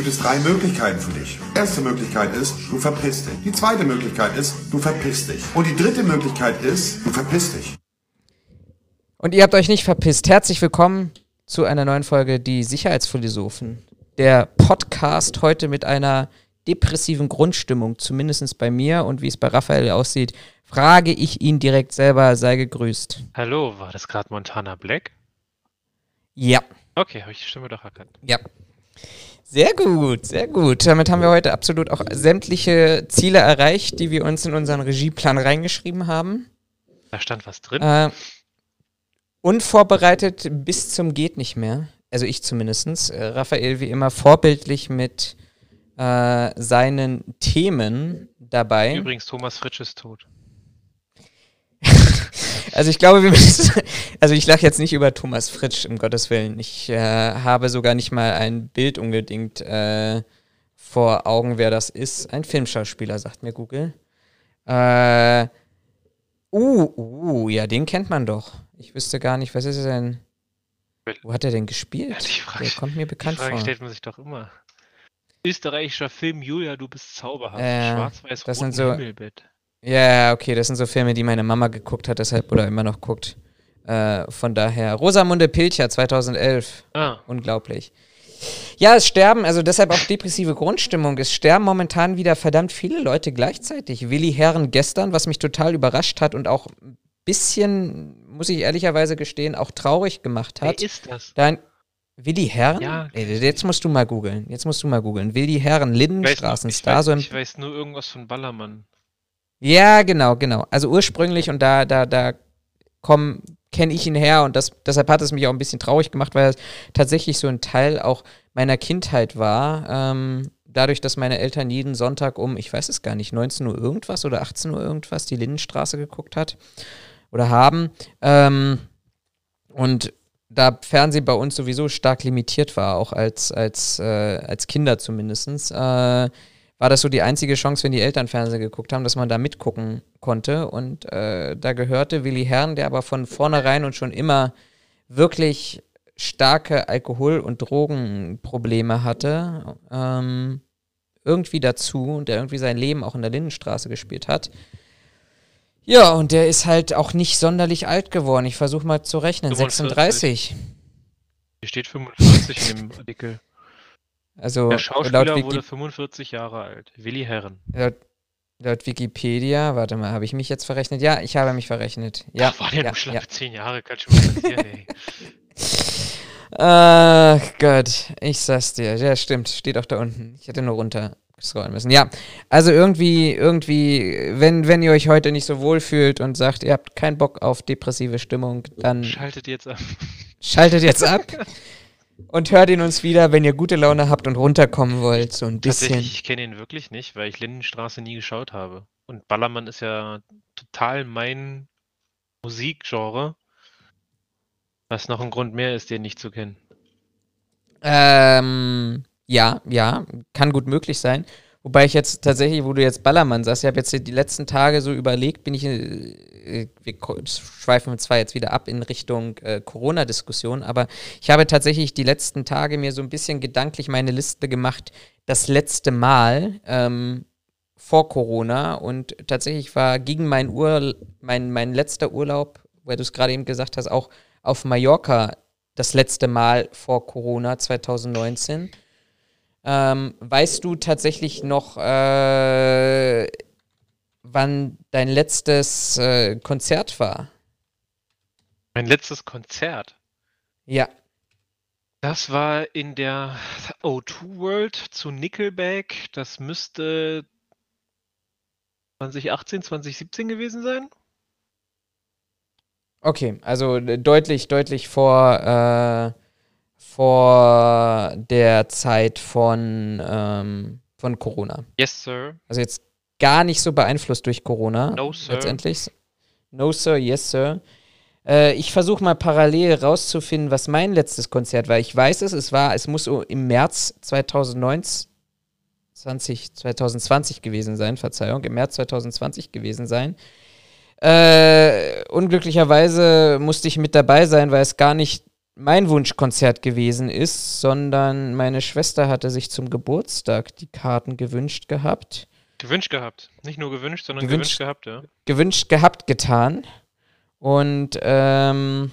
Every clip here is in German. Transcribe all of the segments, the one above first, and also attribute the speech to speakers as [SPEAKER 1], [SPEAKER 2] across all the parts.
[SPEAKER 1] gibt es drei Möglichkeiten für dich. Erste Möglichkeit ist, du verpisst dich. Die zweite Möglichkeit ist, du verpisst dich. Und die dritte Möglichkeit ist, du verpisst dich.
[SPEAKER 2] Und ihr habt euch nicht verpisst. Herzlich willkommen zu einer neuen Folge Die Sicherheitsphilosophen. Der Podcast heute mit einer depressiven Grundstimmung, zumindest bei mir und wie es bei Raphael aussieht, frage ich ihn direkt selber, sei gegrüßt.
[SPEAKER 3] Hallo, war das gerade Montana Black?
[SPEAKER 2] Ja.
[SPEAKER 3] Okay, habe ich die Stimme doch erkannt.
[SPEAKER 2] Ja. Sehr gut, sehr gut. Damit haben wir heute absolut auch sämtliche Ziele erreicht, die wir uns in unseren Regieplan reingeschrieben haben.
[SPEAKER 3] Da stand was drin.
[SPEAKER 2] Äh, unvorbereitet bis zum geht nicht mehr. Also ich zumindest. Äh, Raphael wie immer vorbildlich mit äh, seinen Themen dabei.
[SPEAKER 3] Übrigens, Thomas Fritsch ist tot.
[SPEAKER 2] also ich glaube, wir müssen. Also ich lache jetzt nicht über Thomas Fritsch, um Gottes Willen. Ich äh, habe sogar nicht mal ein Bild unbedingt äh, vor Augen, wer das ist. Ein Filmschauspieler, sagt mir Google. Äh, uh, uh, ja, den kennt man doch. Ich wüsste gar nicht, was ist er denn? Wo hat er denn gespielt?
[SPEAKER 3] Ja, Frage,
[SPEAKER 2] Der kommt mir bekannt
[SPEAKER 3] die Frage
[SPEAKER 2] vor.
[SPEAKER 3] stellt man sich doch immer. Österreichischer Film Julia, du bist zauberhaft.
[SPEAKER 2] Äh,
[SPEAKER 3] Schwarz-weiß
[SPEAKER 2] das
[SPEAKER 3] roten
[SPEAKER 2] sind so-
[SPEAKER 3] Himmelbett.
[SPEAKER 2] Ja, okay, das sind so Filme, die meine Mama geguckt hat, deshalb oder immer noch guckt. Äh, von daher. Rosamunde Pilcher 2011.
[SPEAKER 3] Ah,
[SPEAKER 2] Unglaublich. Ja, es sterben, also deshalb auch depressive Grundstimmung. Es sterben momentan wieder verdammt viele Leute gleichzeitig. Willi Herren gestern, was mich total überrascht hat und auch ein bisschen, muss ich ehrlicherweise gestehen, auch traurig gemacht hat.
[SPEAKER 3] wer ist das?
[SPEAKER 2] Dein Willi Herren?
[SPEAKER 3] Ja.
[SPEAKER 2] Ey, jetzt musst du mal googeln. Jetzt musst du mal googeln. Willi Herren,
[SPEAKER 3] Ich weiß, nur, ich,
[SPEAKER 2] Lindenstraßenstar. So
[SPEAKER 3] weiß, ich weiß nur irgendwas von Ballermann.
[SPEAKER 2] Ja, genau, genau. Also ursprünglich und da, da, da kenne ich ihn her und das, deshalb hat es mich auch ein bisschen traurig gemacht, weil es tatsächlich so ein Teil auch meiner Kindheit war. Ähm, dadurch, dass meine Eltern jeden Sonntag um, ich weiß es gar nicht, 19 Uhr irgendwas oder 18 Uhr irgendwas die Lindenstraße geguckt hat oder haben. Ähm, und da Fernsehen bei uns sowieso stark limitiert war, auch als, als, äh, als Kinder zumindest, äh, war das so die einzige Chance, wenn die Eltern Fernsehen geguckt haben, dass man da mitgucken konnte. Und äh, da gehörte Willi Herrn, der aber von vornherein und schon immer wirklich starke Alkohol- und Drogenprobleme hatte, ähm, irgendwie dazu und der irgendwie sein Leben auch in der Lindenstraße gespielt hat. Ja, und der ist halt auch nicht sonderlich alt geworden. Ich versuche mal zu rechnen.
[SPEAKER 3] 45.
[SPEAKER 2] 36.
[SPEAKER 3] Hier steht 45 in dem Artikel.
[SPEAKER 2] Also
[SPEAKER 3] Der
[SPEAKER 2] laut,
[SPEAKER 3] Schauspieler
[SPEAKER 2] Wiki
[SPEAKER 3] wurde 45 Jahre alt. Willi Herren.
[SPEAKER 2] laut, laut Wikipedia, warte mal, habe ich mich jetzt verrechnet? Ja, ich habe mich verrechnet. Ja,
[SPEAKER 3] Ach, war der
[SPEAKER 2] ja,
[SPEAKER 3] schlappe
[SPEAKER 2] ja.
[SPEAKER 3] 10 Jahre? Kann schon passieren, ey.
[SPEAKER 2] Ach Gott, ich sag's dir. Ja, stimmt, steht auch da unten. Ich hätte nur runter scrollen müssen. Ja, also irgendwie, irgendwie, wenn, wenn ihr euch heute nicht so wohl fühlt und sagt, ihr habt keinen Bock auf depressive Stimmung, dann
[SPEAKER 3] Schaltet jetzt ab.
[SPEAKER 2] schaltet jetzt ab und hört ihn uns wieder, wenn ihr gute Laune habt und runterkommen wollt. So ein bisschen.
[SPEAKER 3] Tatsächlich, ich kenne ihn wirklich nicht, weil ich Lindenstraße nie geschaut habe. Und Ballermann ist ja total mein Musikgenre. Was noch ein Grund mehr ist, den nicht zu kennen.
[SPEAKER 2] Ähm, ja, ja, kann gut möglich sein. Wobei ich jetzt tatsächlich, wo du jetzt Ballermann sagst, ich habe jetzt die letzten Tage so überlegt, bin ich, äh, wir schweifen zwar jetzt wieder ab in Richtung äh, Corona-Diskussion, aber ich habe tatsächlich die letzten Tage mir so ein bisschen gedanklich meine Liste gemacht, das letzte Mal ähm, vor Corona und tatsächlich war gegen mein Ur, mein, mein letzter Urlaub, weil du es gerade eben gesagt hast, auch auf Mallorca das letzte Mal vor Corona 2019. Ähm, weißt du tatsächlich noch, äh, wann dein letztes äh, Konzert war?
[SPEAKER 3] Mein letztes Konzert.
[SPEAKER 2] Ja.
[SPEAKER 3] Das war in der O2 World zu Nickelback. Das müsste 2018, 2017 gewesen sein.
[SPEAKER 2] Okay, also äh, deutlich, deutlich vor, äh, vor der Zeit von, ähm, von Corona.
[SPEAKER 3] Yes, sir.
[SPEAKER 2] Also jetzt gar nicht so beeinflusst durch Corona.
[SPEAKER 3] No, sir.
[SPEAKER 2] Letztendlich. No, sir, yes, sir. Äh, ich versuche mal parallel rauszufinden, was mein letztes Konzert war. Ich weiß es, es war, es muss so im März 2019, 20, 2020 gewesen sein, Verzeihung, im März 2020 gewesen sein. Äh, unglücklicherweise musste ich mit dabei sein, weil es gar nicht mein Wunschkonzert gewesen ist, sondern meine Schwester hatte sich zum Geburtstag die Karten gewünscht gehabt.
[SPEAKER 3] Gewünscht gehabt. Nicht nur gewünscht, sondern gewünscht, gewünscht gehabt, ja.
[SPEAKER 2] Gewünscht gehabt getan. Und ähm,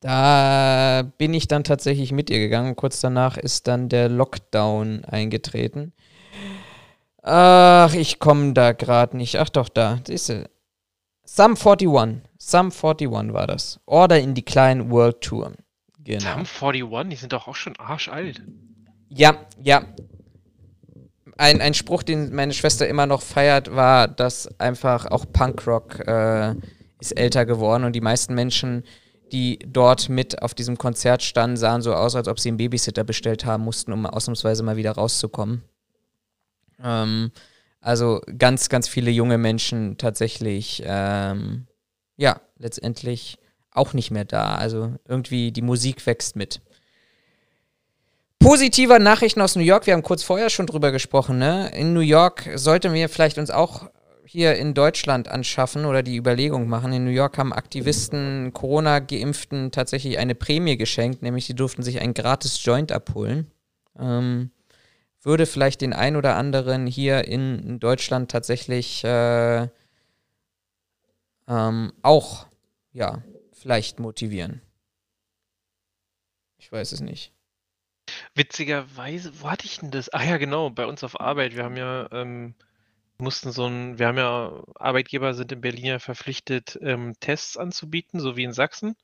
[SPEAKER 2] da bin ich dann tatsächlich mit ihr gegangen. Kurz danach ist dann der Lockdown eingetreten. Ach, ich komme da gerade nicht. Ach doch, da. Siehst du. Sum 41. Sum 41 war das. Order in die kleinen World Tour.
[SPEAKER 3] Genau. Sum 41, die sind doch auch schon arschalt.
[SPEAKER 2] Ja, ja. Ein, ein Spruch, den meine Schwester immer noch feiert, war, dass einfach auch Punkrock äh, ist älter geworden und die meisten Menschen, die dort mit auf diesem Konzert standen, sahen so aus, als ob sie einen Babysitter bestellt haben mussten, um ausnahmsweise mal wieder rauszukommen. Ähm, also ganz, ganz viele junge Menschen tatsächlich, ähm, ja, letztendlich auch nicht mehr da. Also irgendwie die Musik wächst mit. Positiver Nachrichten aus New York, wir haben kurz vorher schon drüber gesprochen, ne? In New York sollten wir vielleicht uns auch hier in Deutschland anschaffen oder die Überlegung machen. In New York haben Aktivisten Corona-Geimpften tatsächlich eine Prämie geschenkt, nämlich sie durften sich ein gratis Joint abholen. Ähm, würde vielleicht den ein oder anderen hier in Deutschland tatsächlich äh, ähm, auch, ja, vielleicht motivieren. Ich weiß es nicht.
[SPEAKER 3] Witzigerweise, wo hatte ich denn das? Ah ja, genau, bei uns auf Arbeit. Wir haben ja, ähm, mussten so ein, wir haben ja, Arbeitgeber sind in Berlin ja verpflichtet, ähm, Tests anzubieten, so wie in Sachsen.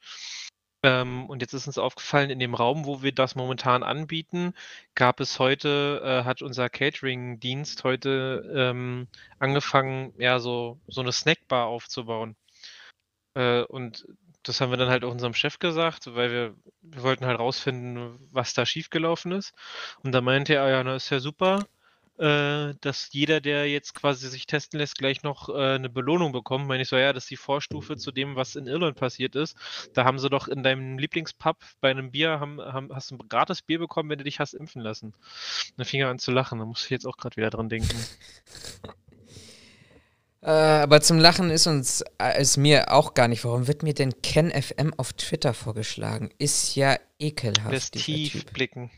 [SPEAKER 3] Ähm, und jetzt ist uns aufgefallen, in dem Raum, wo wir das momentan anbieten, gab es heute, äh, hat unser Catering-Dienst heute ähm, angefangen, ja, so, so eine Snackbar aufzubauen. Äh, und das haben wir dann halt auch unserem Chef gesagt, weil wir, wir wollten halt rausfinden, was da schiefgelaufen ist. Und da meinte er, ja, na, ist ja super äh, dass jeder, der jetzt quasi sich testen lässt, gleich noch äh, eine Belohnung bekommt. Meine ich so, ja, das ist die Vorstufe zu dem, was in Irland passiert ist. Da haben sie doch in deinem Lieblingspub bei einem Bier, haben, haben, hast du ein gratis Bier bekommen, wenn du dich hast impfen lassen. dann fing er an zu lachen, da muss ich jetzt auch gerade wieder dran denken.
[SPEAKER 2] Äh, aber zum Lachen ist uns, äh, ist mir auch gar nicht. Warum wird mir denn KenFM auf Twitter vorgeschlagen? Ist ja ekelhaft.
[SPEAKER 3] Das Tiefblicken.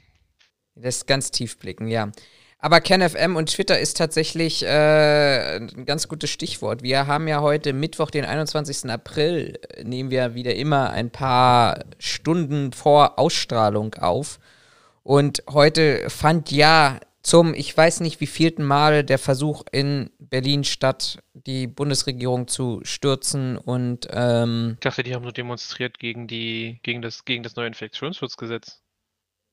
[SPEAKER 2] Das ganz tiefblicken, ja. Aber KenFM und Twitter ist tatsächlich äh, ein ganz gutes Stichwort. Wir haben ja heute Mittwoch, den 21. April, nehmen wir wieder immer ein paar Stunden vor Ausstrahlung auf. Und heute fand ja zum, ich weiß nicht wie vielten Mal, der Versuch in Berlin statt, die Bundesregierung zu stürzen und ähm,
[SPEAKER 3] Ich dachte, die haben nur demonstriert gegen die, gegen das, gegen das neue Infektionsschutzgesetz.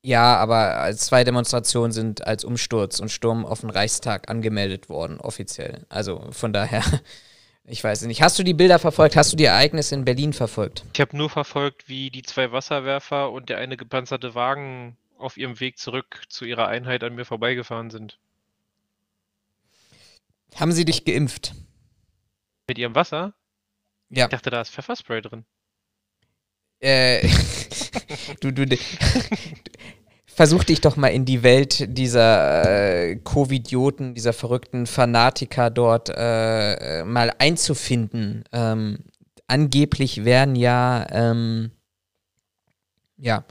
[SPEAKER 2] Ja, aber zwei Demonstrationen sind als Umsturz und Sturm auf den Reichstag angemeldet worden, offiziell. Also von daher, ich weiß nicht. Hast du die Bilder verfolgt? Hast du die Ereignisse in Berlin verfolgt?
[SPEAKER 3] Ich habe nur verfolgt, wie die zwei Wasserwerfer und der eine gepanzerte Wagen auf ihrem Weg zurück zu ihrer Einheit an mir vorbeigefahren sind.
[SPEAKER 2] Haben sie dich geimpft?
[SPEAKER 3] Mit ihrem Wasser?
[SPEAKER 2] Ja.
[SPEAKER 3] Ich dachte, da ist Pfefferspray drin.
[SPEAKER 2] Äh, du, du, du, versuch dich doch mal in die Welt dieser äh, Covidioten, dieser verrückten Fanatiker dort äh, mal einzufinden. Ähm, angeblich werden ja, ähm, ja,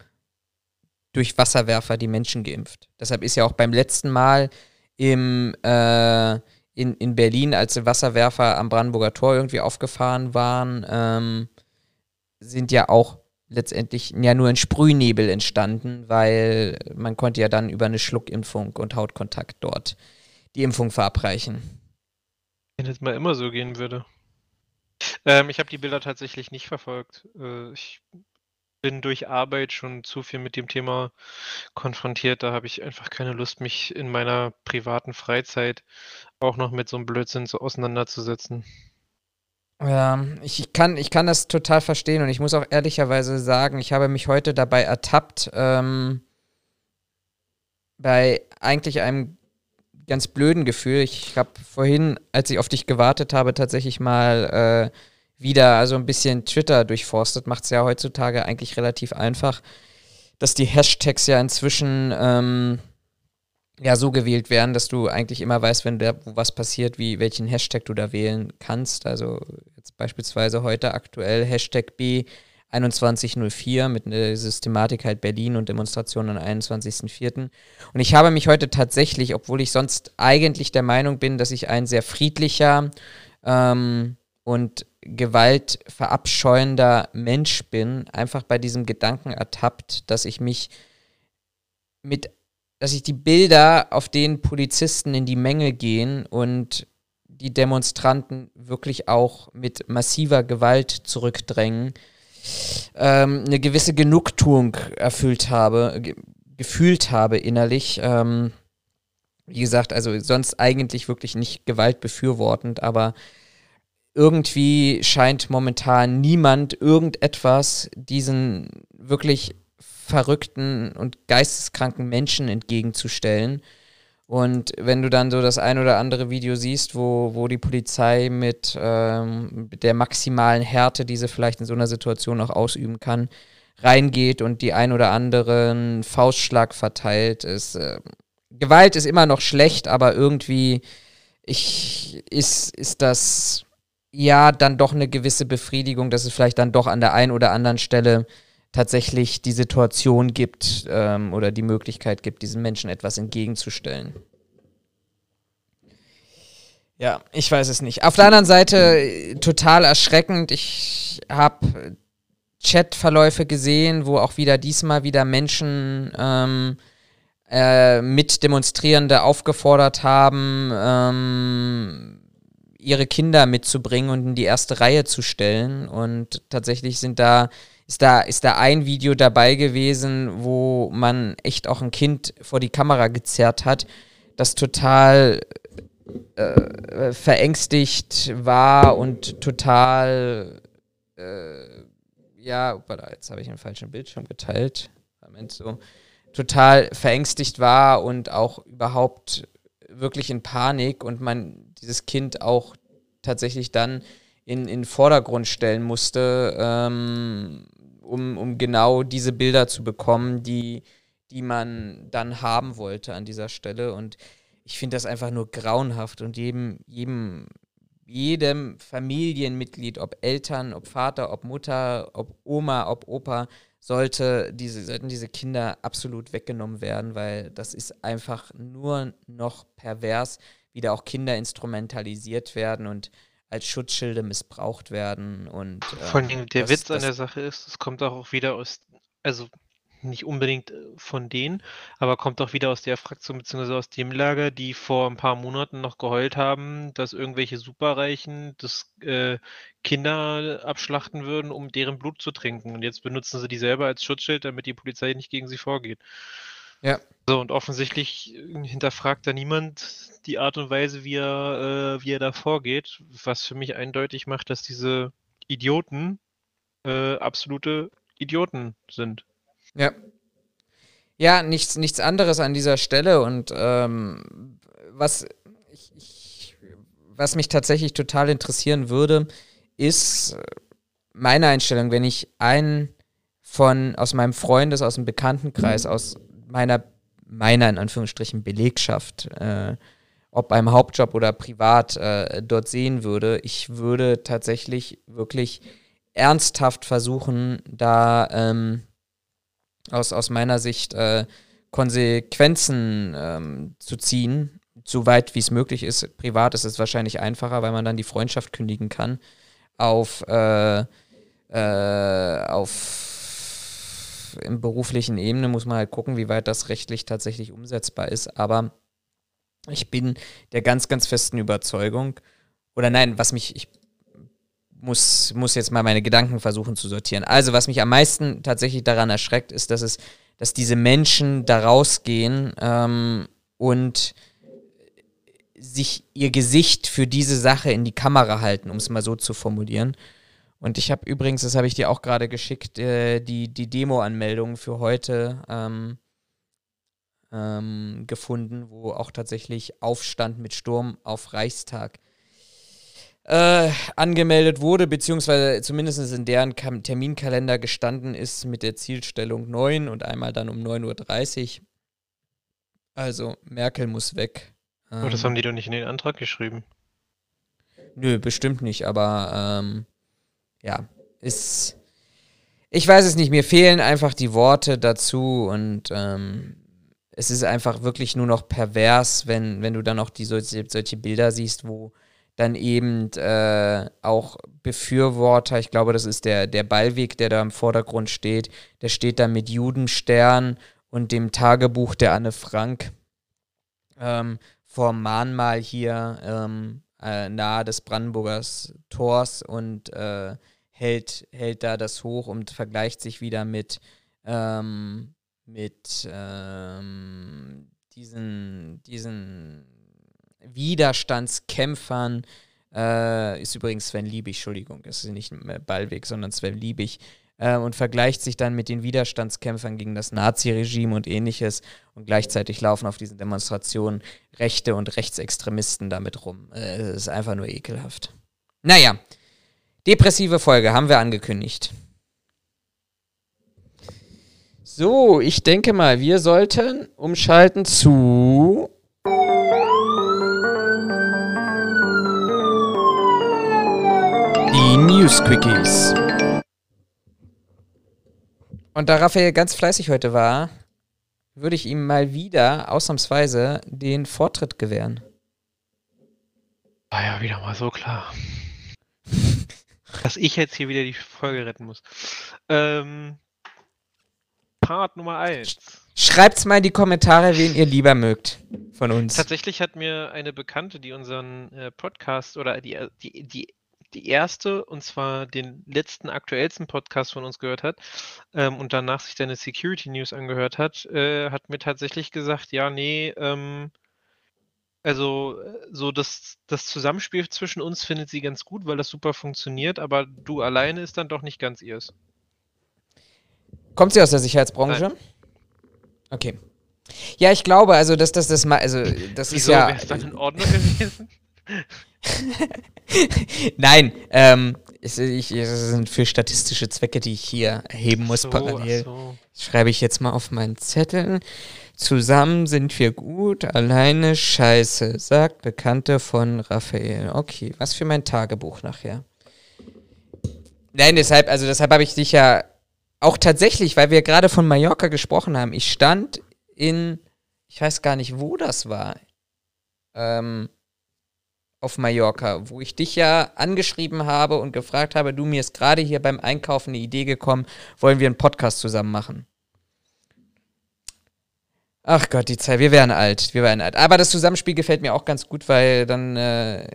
[SPEAKER 2] durch Wasserwerfer die Menschen geimpft. Deshalb ist ja auch beim letzten Mal im, äh, in, in Berlin, als Wasserwerfer am Brandenburger Tor irgendwie aufgefahren waren, ähm, sind ja auch letztendlich ja nur ein Sprühnebel entstanden, weil man konnte ja dann über eine Schluckimpfung und Hautkontakt dort die Impfung verabreichen.
[SPEAKER 3] Wenn es mal immer so gehen würde. Ähm, ich habe die Bilder tatsächlich nicht verfolgt. Äh, ich bin durch Arbeit schon zu viel mit dem Thema konfrontiert. Da habe ich einfach keine Lust, mich in meiner privaten Freizeit auch noch mit so einem Blödsinn so auseinanderzusetzen.
[SPEAKER 2] Ja, ich kann, ich kann das total verstehen und ich muss auch ehrlicherweise sagen, ich habe mich heute dabei ertappt, ähm, bei eigentlich einem ganz blöden Gefühl. Ich habe vorhin, als ich auf dich gewartet habe, tatsächlich mal äh, wieder also ein bisschen Twitter durchforstet. Macht es ja heutzutage eigentlich relativ einfach, dass die Hashtags ja inzwischen ähm, ja so gewählt werden, dass du eigentlich immer weißt, wenn da was passiert, wie welchen Hashtag du da wählen kannst. Also jetzt beispielsweise heute aktuell Hashtag B 2104 mit der Systematik halt Berlin und Demonstration am 21.04. Und ich habe mich heute tatsächlich, obwohl ich sonst eigentlich der Meinung bin, dass ich ein sehr friedlicher ähm, und gewaltverabscheuender Mensch bin, einfach bei diesem Gedanken ertappt, dass ich mich mit, dass ich die Bilder, auf denen Polizisten in die Menge gehen und die Demonstranten wirklich auch mit massiver Gewalt zurückdrängen, ähm, eine gewisse Genugtuung erfüllt habe, ge gefühlt habe innerlich. Ähm, wie gesagt, also sonst eigentlich wirklich nicht gewaltbefürwortend, aber irgendwie scheint momentan niemand irgendetwas diesen wirklich verrückten und geisteskranken Menschen entgegenzustellen. Und wenn du dann so das ein oder andere Video siehst, wo, wo die Polizei mit ähm, der maximalen Härte, die sie vielleicht in so einer Situation auch ausüben kann, reingeht und die ein oder anderen Faustschlag verteilt, ist äh, Gewalt ist immer noch schlecht, aber irgendwie ich, ist, ist das ja dann doch eine gewisse Befriedigung, dass es vielleicht dann doch an der einen oder anderen Stelle tatsächlich die Situation gibt ähm, oder die Möglichkeit gibt, diesen Menschen etwas entgegenzustellen. Ja, ich weiß es nicht. Auf der anderen Seite total erschreckend. Ich habe Chatverläufe gesehen, wo auch wieder diesmal wieder Menschen ähm, äh, Mitdemonstrierende aufgefordert haben, ähm, ihre Kinder mitzubringen und in die erste Reihe zu stellen. Und tatsächlich sind da ist da, ist da ein Video dabei gewesen, wo man echt auch ein Kind vor die Kamera gezerrt hat, das total äh, verängstigt war und total, äh, ja, jetzt habe ich einen falschen Bildschirm geteilt. Moment, so, total verängstigt war und auch überhaupt wirklich in Panik und man dieses Kind auch tatsächlich dann in den Vordergrund stellen musste, ähm, um, um genau diese Bilder zu bekommen, die, die man dann haben wollte an dieser Stelle. Und ich finde das einfach nur grauenhaft und jedem, jedem, jedem Familienmitglied, ob Eltern, ob Vater, ob Mutter, ob Oma, ob Opa, sollte diese, sollten diese Kinder absolut weggenommen werden, weil das ist einfach nur noch pervers, wie da auch Kinder instrumentalisiert werden und als Schutzschilde missbraucht werden und
[SPEAKER 3] äh, vor allem der das, Witz an der Sache ist, es kommt auch wieder aus, also nicht unbedingt äh, von denen, aber kommt auch wieder aus der Fraktion bzw. aus dem Lager, die vor ein paar Monaten noch geheult haben, dass irgendwelche Superreichen das äh, Kinder abschlachten würden, um deren Blut zu trinken. Und jetzt benutzen sie die selber als Schutzschild, damit die Polizei nicht gegen sie vorgeht. Ja. So, und offensichtlich äh, hinterfragt da niemand die Art und Weise, wie er, äh, wie er da vorgeht, was für mich eindeutig macht, dass diese Idioten äh, absolute Idioten sind.
[SPEAKER 2] Ja. Ja, nichts, nichts anderes an dieser Stelle und ähm, was, ich, ich, was mich tatsächlich total interessieren würde, ist meine Einstellung, wenn ich einen von aus meinem Freundes, aus dem Bekanntenkreis, aus meiner, meiner in Anführungsstrichen Belegschaft äh, ob beim Hauptjob oder privat äh, dort sehen würde. Ich würde tatsächlich wirklich ernsthaft versuchen, da ähm, aus, aus meiner Sicht äh, Konsequenzen ähm, zu ziehen, so weit wie es möglich ist. Privat ist es wahrscheinlich einfacher, weil man dann die Freundschaft kündigen kann. Auf, äh, äh auf im beruflichen Ebene muss man halt gucken, wie weit das rechtlich tatsächlich umsetzbar ist. Aber ich bin der ganz, ganz festen Überzeugung, oder nein, was mich, ich muss, muss jetzt mal meine Gedanken versuchen zu sortieren. Also, was mich am meisten tatsächlich daran erschreckt, ist, dass es, dass diese Menschen da rausgehen ähm, und sich ihr Gesicht für diese Sache in die Kamera halten, um es mal so zu formulieren. Und ich habe übrigens, das habe ich dir auch gerade geschickt, äh, die, die Demo-Anmeldung für heute ähm, ähm, gefunden, wo auch tatsächlich Aufstand mit Sturm auf Reichstag äh, angemeldet wurde, beziehungsweise zumindest in deren Kam Terminkalender gestanden ist mit der Zielstellung 9 und einmal dann um 9.30 Uhr. Also Merkel muss weg.
[SPEAKER 3] Ähm, oh, das haben die doch nicht in den Antrag geschrieben.
[SPEAKER 2] Nö, bestimmt nicht, aber ähm, ja, ist ich weiß es nicht, mir fehlen einfach die Worte dazu und ähm, es ist einfach wirklich nur noch pervers, wenn, wenn du dann auch die solche, solche Bilder siehst, wo dann eben äh, auch Befürworter, ich glaube, das ist der, der Ballweg, der da im Vordergrund steht, der steht da mit Judenstern und dem Tagebuch der Anne Frank ähm, vor Mahnmal hier ähm, äh, nahe des Brandenburgers Tors und äh, hält, hält da das hoch und vergleicht sich wieder mit, ähm, mit ähm, diesen, diesen Widerstandskämpfern. Äh, ist übrigens Sven Liebig, Entschuldigung, das ist nicht Ballweg, sondern Sven Liebig, äh, und vergleicht sich dann mit den Widerstandskämpfern gegen das Naziregime und ähnliches. Und gleichzeitig laufen auf diesen Demonstrationen Rechte und Rechtsextremisten damit rum. Äh, es ist einfach nur ekelhaft. Naja, depressive Folge haben wir angekündigt. So, ich denke mal, wir sollten umschalten zu die News Quickies. Und da Raphael ganz fleißig heute war, würde ich ihm mal wieder ausnahmsweise den Vortritt gewähren.
[SPEAKER 3] War ja wieder mal so klar. Dass ich jetzt hier wieder die Folge retten muss. Ähm, Part Nummer 1.
[SPEAKER 2] Schreibt's mal in die Kommentare, wen ihr lieber mögt von uns.
[SPEAKER 3] Tatsächlich hat mir eine Bekannte, die unseren äh, Podcast oder die, die, die die erste, und zwar den letzten aktuellsten Podcast von uns gehört hat ähm, und danach sich deine Security News angehört hat, äh, hat mir tatsächlich gesagt, ja, nee, ähm, also äh, so das, das Zusammenspiel zwischen uns findet sie ganz gut, weil das super funktioniert, aber du alleine ist dann doch nicht ganz ihrs.
[SPEAKER 2] Kommt sie aus der Sicherheitsbranche? Nein. Okay. Ja, ich glaube, also dass das das mal, also das Wieso, ist ja. Wäre es dann in Ordnung gewesen? Nein, ähm, es, ich, es sind für statistische Zwecke, die ich hier erheben muss so, parallel. So. Schreibe ich jetzt mal auf meinen Zettel. Zusammen sind wir gut, alleine scheiße, sagt Bekannte von Raphael. Okay, was für mein Tagebuch nachher. Nein, deshalb, also deshalb habe ich dich ja auch tatsächlich, weil wir gerade von Mallorca gesprochen haben, ich stand in, ich weiß gar nicht, wo das war. Ähm, auf Mallorca, wo ich dich ja angeschrieben habe und gefragt habe, du mir ist gerade hier beim Einkaufen eine Idee gekommen, wollen wir einen Podcast zusammen machen? Ach Gott, die Zeit, wir wären alt, wir wären alt. Aber das Zusammenspiel gefällt mir auch ganz gut, weil dann äh,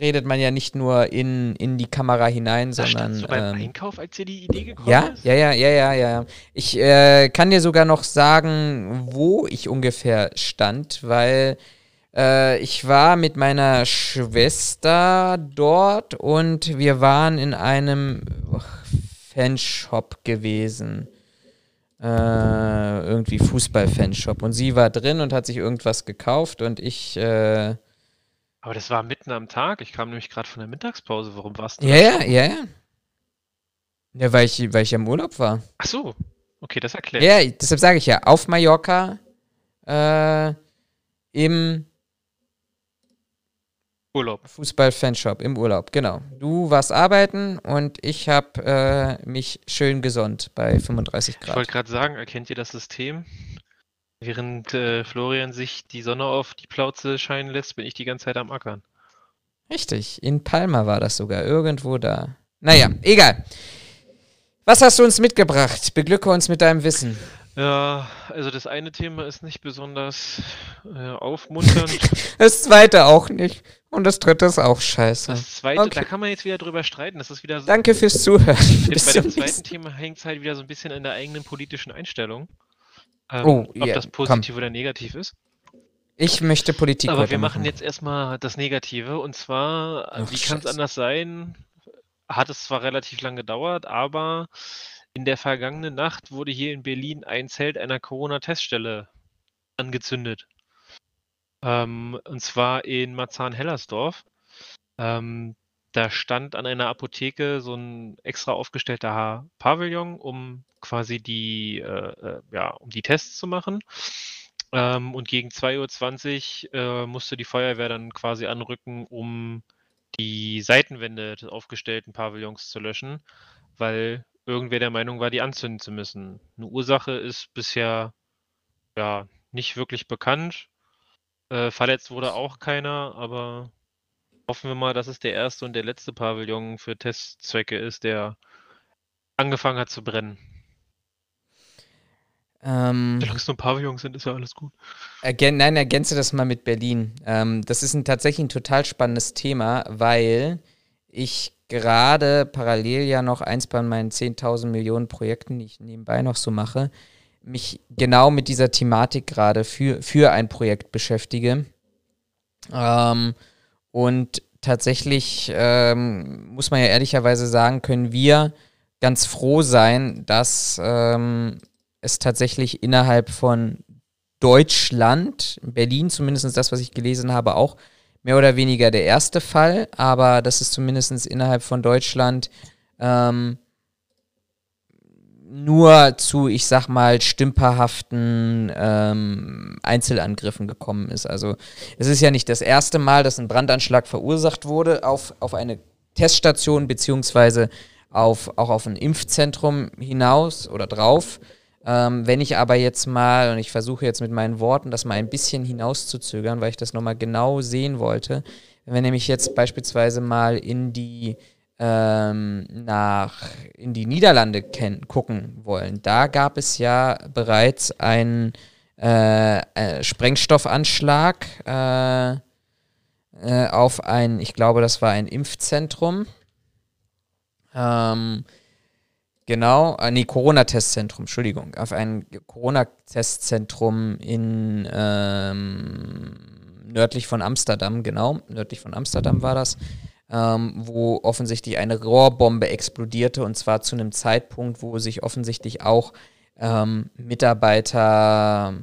[SPEAKER 2] redet man ja nicht nur in, in die Kamera hinein, da sondern.
[SPEAKER 3] Du beim ähm, Einkauf, als dir die Idee gekommen
[SPEAKER 2] ja,
[SPEAKER 3] ist?
[SPEAKER 2] Ja, ja, ja, ja, ja. Ich äh, kann dir sogar noch sagen, wo ich ungefähr stand, weil äh, ich war mit meiner Schwester dort und wir waren in einem Fanshop gewesen. Äh, irgendwie Fußball-Fanshop. Und sie war drin und hat sich irgendwas gekauft und ich. Äh,
[SPEAKER 3] aber das war mitten am Tag. Ich kam nämlich gerade von der Mittagspause. Warum warst
[SPEAKER 2] du? Ja, ja, ja, ja. Ja, weil ich, weil ich im Urlaub war.
[SPEAKER 3] Ach so. Okay, das erklärt.
[SPEAKER 2] Ja, deshalb sage ich ja, auf Mallorca äh, im
[SPEAKER 3] Urlaub.
[SPEAKER 2] Fußball-Fanshop im Urlaub, genau. Du warst arbeiten und ich habe äh, mich schön gesund bei 35 Grad.
[SPEAKER 3] Ich wollte gerade sagen, erkennt ihr das System? Während äh, Florian sich die Sonne auf die Plauze scheinen lässt, bin ich die ganze Zeit am Ackern.
[SPEAKER 2] Richtig, in Palma war das sogar, irgendwo da. Naja, egal. Was hast du uns mitgebracht? Beglücke uns mit deinem Wissen.
[SPEAKER 3] Ja, also das eine Thema ist nicht besonders äh, aufmunternd.
[SPEAKER 2] das zweite auch nicht. Und das dritte ist auch scheiße.
[SPEAKER 3] Das zweite, okay. da kann man jetzt wieder drüber streiten. Das ist wieder so,
[SPEAKER 2] Danke fürs Zuhören.
[SPEAKER 3] Bis bei dem zweiten Thema hängt es halt wieder so ein bisschen in der eigenen politischen Einstellung. Ähm, oh, ob yeah, das positiv komm. oder negativ ist.
[SPEAKER 2] Ich möchte Politik
[SPEAKER 3] Aber wir machen jetzt erstmal das Negative. Und zwar, Ach, wie kann es anders sein? Hat es zwar relativ lang gedauert, aber in der vergangenen Nacht wurde hier in Berlin ein Zelt einer Corona-Teststelle angezündet. Ähm, und zwar in Marzahn-Hellersdorf. Ähm, da stand an einer Apotheke so ein extra aufgestellter Pavillon, um quasi die, äh, äh, ja, um die Tests zu machen. Ähm, und gegen 2.20 Uhr äh, musste die Feuerwehr dann quasi anrücken, um die Seitenwände des aufgestellten Pavillons zu löschen, weil irgendwer der Meinung war, die anzünden zu müssen. Eine Ursache ist bisher ja nicht wirklich bekannt. Äh, verletzt wurde auch keiner, aber hoffen wir mal, dass es der erste und der letzte Pavillon für Testzwecke ist, der angefangen hat zu brennen. Ähm, Solange es nur Pavillons sind, ist ja alles gut.
[SPEAKER 2] Ergän nein, ergänze das mal mit Berlin. Ähm, das ist ein, tatsächlich ein total spannendes Thema, weil ich gerade parallel ja noch eins bei meinen 10.000 Millionen Projekten, die ich nebenbei noch so mache, mich genau mit dieser Thematik gerade für, für ein Projekt beschäftige. Ähm, und tatsächlich ähm, muss man ja ehrlicherweise sagen, können wir ganz froh sein, dass ähm, es tatsächlich innerhalb von Deutschland, Berlin zumindest das, was ich gelesen habe, auch mehr oder weniger der erste Fall, aber das ist zumindest innerhalb von Deutschland ähm, nur zu, ich sag mal, stümperhaften ähm, Einzelangriffen gekommen ist. Also es ist ja nicht das erste Mal, dass ein Brandanschlag verursacht wurde auf, auf eine Teststation beziehungsweise auf, auch auf ein Impfzentrum hinaus oder drauf. Ähm, wenn ich aber jetzt mal, und ich versuche jetzt mit meinen Worten das mal ein bisschen hinauszuzögern, weil ich das nochmal genau sehen wollte, wenn wir nämlich jetzt beispielsweise mal in die ähm, nach in die Niederlande gucken wollen, da gab es ja bereits einen äh, äh, Sprengstoffanschlag äh, äh, auf ein, ich glaube, das war ein Impfzentrum. Ähm, Genau, äh, nee, Corona-Testzentrum, Entschuldigung, auf ein Corona-Testzentrum in ähm, nördlich von Amsterdam, genau, nördlich von Amsterdam war das, ähm, wo offensichtlich eine Rohrbombe explodierte und zwar zu einem Zeitpunkt, wo sich offensichtlich auch ähm, Mitarbeiter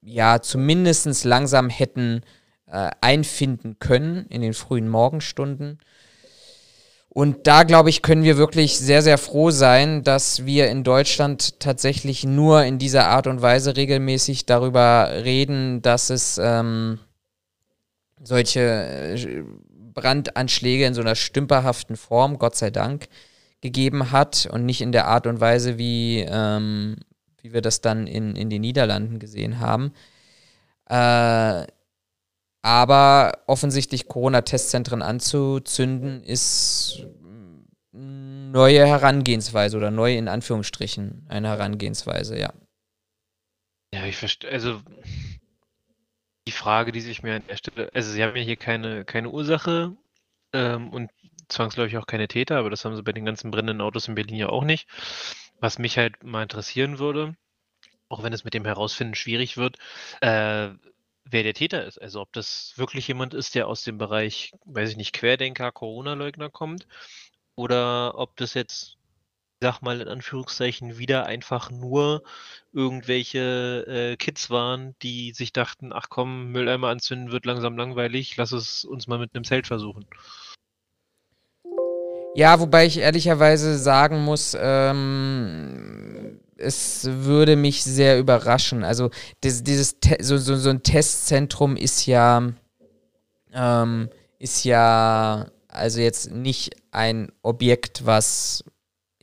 [SPEAKER 2] ja zumindest langsam hätten äh, einfinden können in den frühen Morgenstunden. Und da, glaube ich, können wir wirklich sehr, sehr froh sein, dass wir in Deutschland tatsächlich nur in dieser Art und Weise regelmäßig darüber reden, dass es ähm, solche äh, Brandanschläge in so einer stümperhaften Form, Gott sei Dank, gegeben hat und nicht in der Art und Weise, wie, ähm, wie wir das dann in, in den Niederlanden gesehen haben. Äh, aber offensichtlich Corona-Testzentren anzuzünden, ist neue Herangehensweise oder neu in Anführungsstrichen eine Herangehensweise, ja.
[SPEAKER 3] Ja, ich verstehe, also die Frage, die sich mir an der Stelle, also sie haben ja hier keine, keine Ursache ähm, und zwangsläufig auch keine Täter, aber das haben sie bei den ganzen brennenden Autos in Berlin ja auch nicht. Was mich halt mal interessieren würde, auch wenn es mit dem Herausfinden schwierig wird, äh, wer der Täter ist. Also ob das wirklich jemand ist, der aus dem Bereich, weiß ich nicht, Querdenker, Corona-Leugner kommt, oder ob das jetzt, sag mal in Anführungszeichen, wieder einfach nur irgendwelche äh, Kids waren, die sich dachten, ach komm, Mülleimer anzünden wird langsam langweilig, lass es uns mal mit einem Zelt versuchen.
[SPEAKER 2] Ja, wobei ich ehrlicherweise sagen muss, ähm, es würde mich sehr überraschen. Also das, dieses so, so, so ein Testzentrum ist ja ähm, ist ja also jetzt nicht ein Objekt, was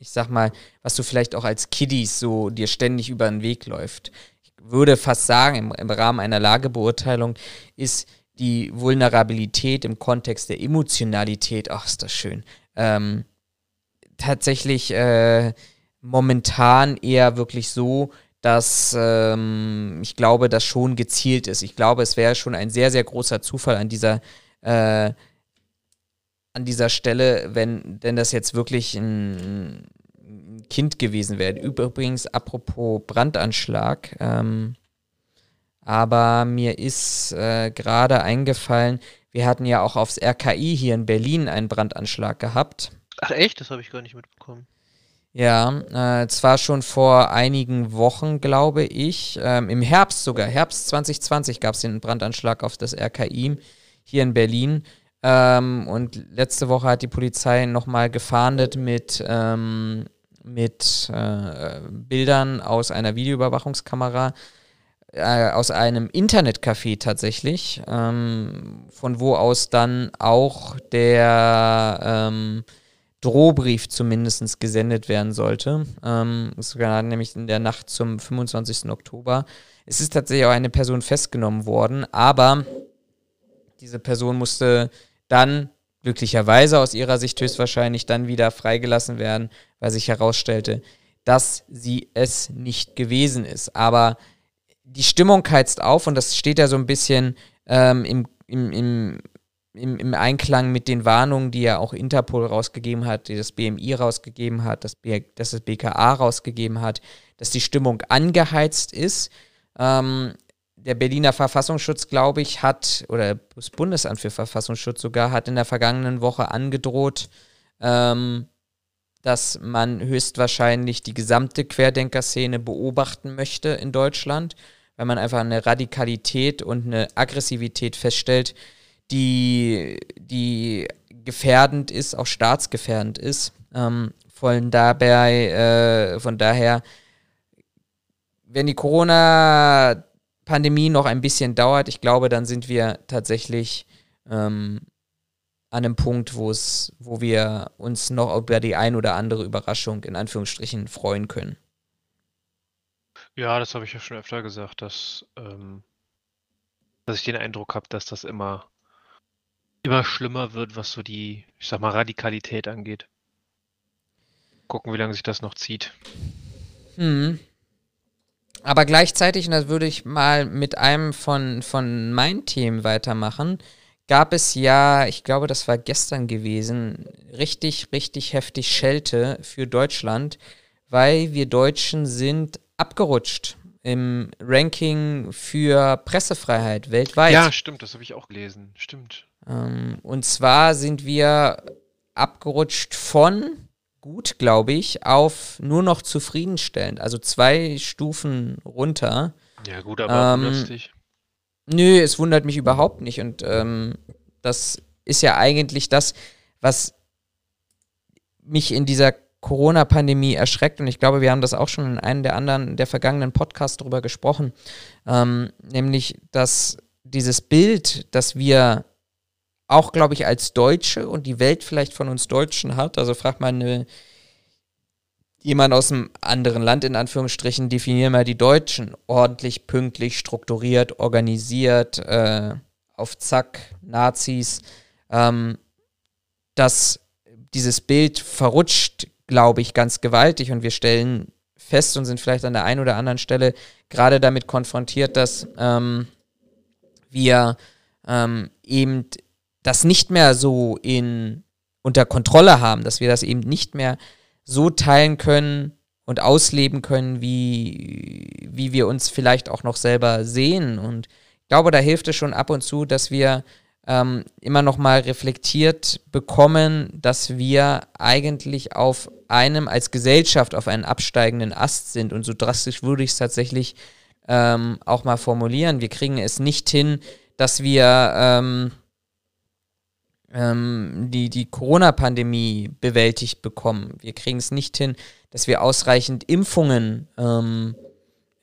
[SPEAKER 2] ich sag mal, was du vielleicht auch als Kiddies so dir ständig über den Weg läuft. Ich würde fast sagen, im, im Rahmen einer Lagebeurteilung ist die Vulnerabilität im Kontext der Emotionalität, ach, ist das schön, ähm, tatsächlich äh, momentan eher wirklich so, dass ähm, ich glaube, das schon gezielt ist. Ich glaube, es wäre schon ein sehr, sehr großer Zufall an dieser, äh, an dieser Stelle, wenn denn das jetzt wirklich ein, Kind gewesen wäre. Übrigens, apropos Brandanschlag, ähm, aber mir ist äh, gerade eingefallen, wir hatten ja auch aufs RKI hier in Berlin einen Brandanschlag gehabt.
[SPEAKER 3] Ach echt? Das habe ich gar nicht mitbekommen.
[SPEAKER 2] Ja, äh, zwar schon vor einigen Wochen, glaube ich. Ähm, Im Herbst sogar, Herbst 2020 gab es den Brandanschlag auf das RKI hier in Berlin. Ähm, und letzte Woche hat die Polizei nochmal gefahndet mit, ähm, mit äh, Bildern aus einer Videoüberwachungskamera, äh, aus einem Internetcafé tatsächlich, ähm, von wo aus dann auch der ähm, Drohbrief zumindest gesendet werden sollte. Ähm, sogar nämlich in der Nacht zum 25. Oktober. Es ist tatsächlich auch eine Person festgenommen worden, aber diese Person musste dann glücklicherweise aus ihrer Sicht höchstwahrscheinlich dann wieder freigelassen werden, weil sich herausstellte, dass sie es nicht gewesen ist. Aber die Stimmung heizt auf und das steht ja so ein bisschen ähm, im, im, im, im, im, Einklang mit den Warnungen, die ja auch Interpol rausgegeben hat, die das BMI rausgegeben hat, das, B, das, das BKA rausgegeben hat, dass die Stimmung angeheizt ist. Ähm, der Berliner Verfassungsschutz, glaube ich, hat, oder das Bundesamt für Verfassungsschutz sogar, hat in der vergangenen Woche angedroht, ähm, dass man höchstwahrscheinlich die gesamte Querdenkerszene beobachten möchte in Deutschland, weil man einfach eine Radikalität und eine Aggressivität feststellt, die, die gefährdend ist, auch staatsgefährdend ist. Ähm, von dabei, äh, von daher, wenn die Corona-Pandemie noch ein bisschen dauert, ich glaube, dann sind wir tatsächlich ähm, an einem Punkt, wo wir uns noch über die ein oder andere Überraschung in Anführungsstrichen freuen können.
[SPEAKER 3] Ja, das habe ich ja schon öfter gesagt, dass, ähm, dass ich den Eindruck habe, dass das immer, immer schlimmer wird, was so die, ich sag mal, Radikalität angeht. Gucken, wie lange sich das noch zieht.
[SPEAKER 2] Hm. Aber gleichzeitig, und das würde ich mal mit einem von, von meinen Themen weitermachen, gab es ja, ich glaube, das war gestern gewesen, richtig, richtig heftig Schelte für Deutschland, weil wir Deutschen sind abgerutscht im Ranking für Pressefreiheit weltweit.
[SPEAKER 3] Ja, stimmt, das habe ich auch gelesen. Stimmt.
[SPEAKER 2] Ähm, und zwar sind wir abgerutscht von gut, glaube ich, auf nur noch zufriedenstellend. Also zwei Stufen runter.
[SPEAKER 3] Ja, gut, aber ähm, lustig.
[SPEAKER 2] Nö, es wundert mich überhaupt nicht. Und ähm, das ist ja eigentlich das, was mich in dieser Corona-Pandemie erschreckt. Und ich glaube, wir haben das auch schon in einem der anderen, der vergangenen Podcasts darüber gesprochen. Ähm, nämlich, dass dieses Bild, das wir auch, glaube ich, als Deutsche und die Welt vielleicht von uns Deutschen hat, also fragt man eine jemand aus einem anderen Land, in Anführungsstrichen, definieren wir die Deutschen. Ordentlich, pünktlich, strukturiert, organisiert, äh, auf Zack, Nazis. Ähm, dass dieses Bild verrutscht, glaube ich, ganz gewaltig und wir stellen fest und sind vielleicht an der einen oder anderen Stelle gerade damit konfrontiert, dass ähm, wir ähm, eben das nicht mehr so in unter Kontrolle haben, dass wir das eben nicht mehr so teilen können und ausleben können, wie, wie wir uns vielleicht auch noch selber sehen. Und ich glaube, da hilft es schon ab und zu, dass wir ähm, immer noch mal reflektiert bekommen, dass wir eigentlich auf einem als Gesellschaft auf einen absteigenden Ast sind. Und so drastisch würde ich es tatsächlich ähm, auch mal formulieren. Wir kriegen es nicht hin, dass wir ähm, ähm, die, die Corona-Pandemie bewältigt bekommen. Wir kriegen es nicht hin, dass wir ausreichend Impfungen ähm,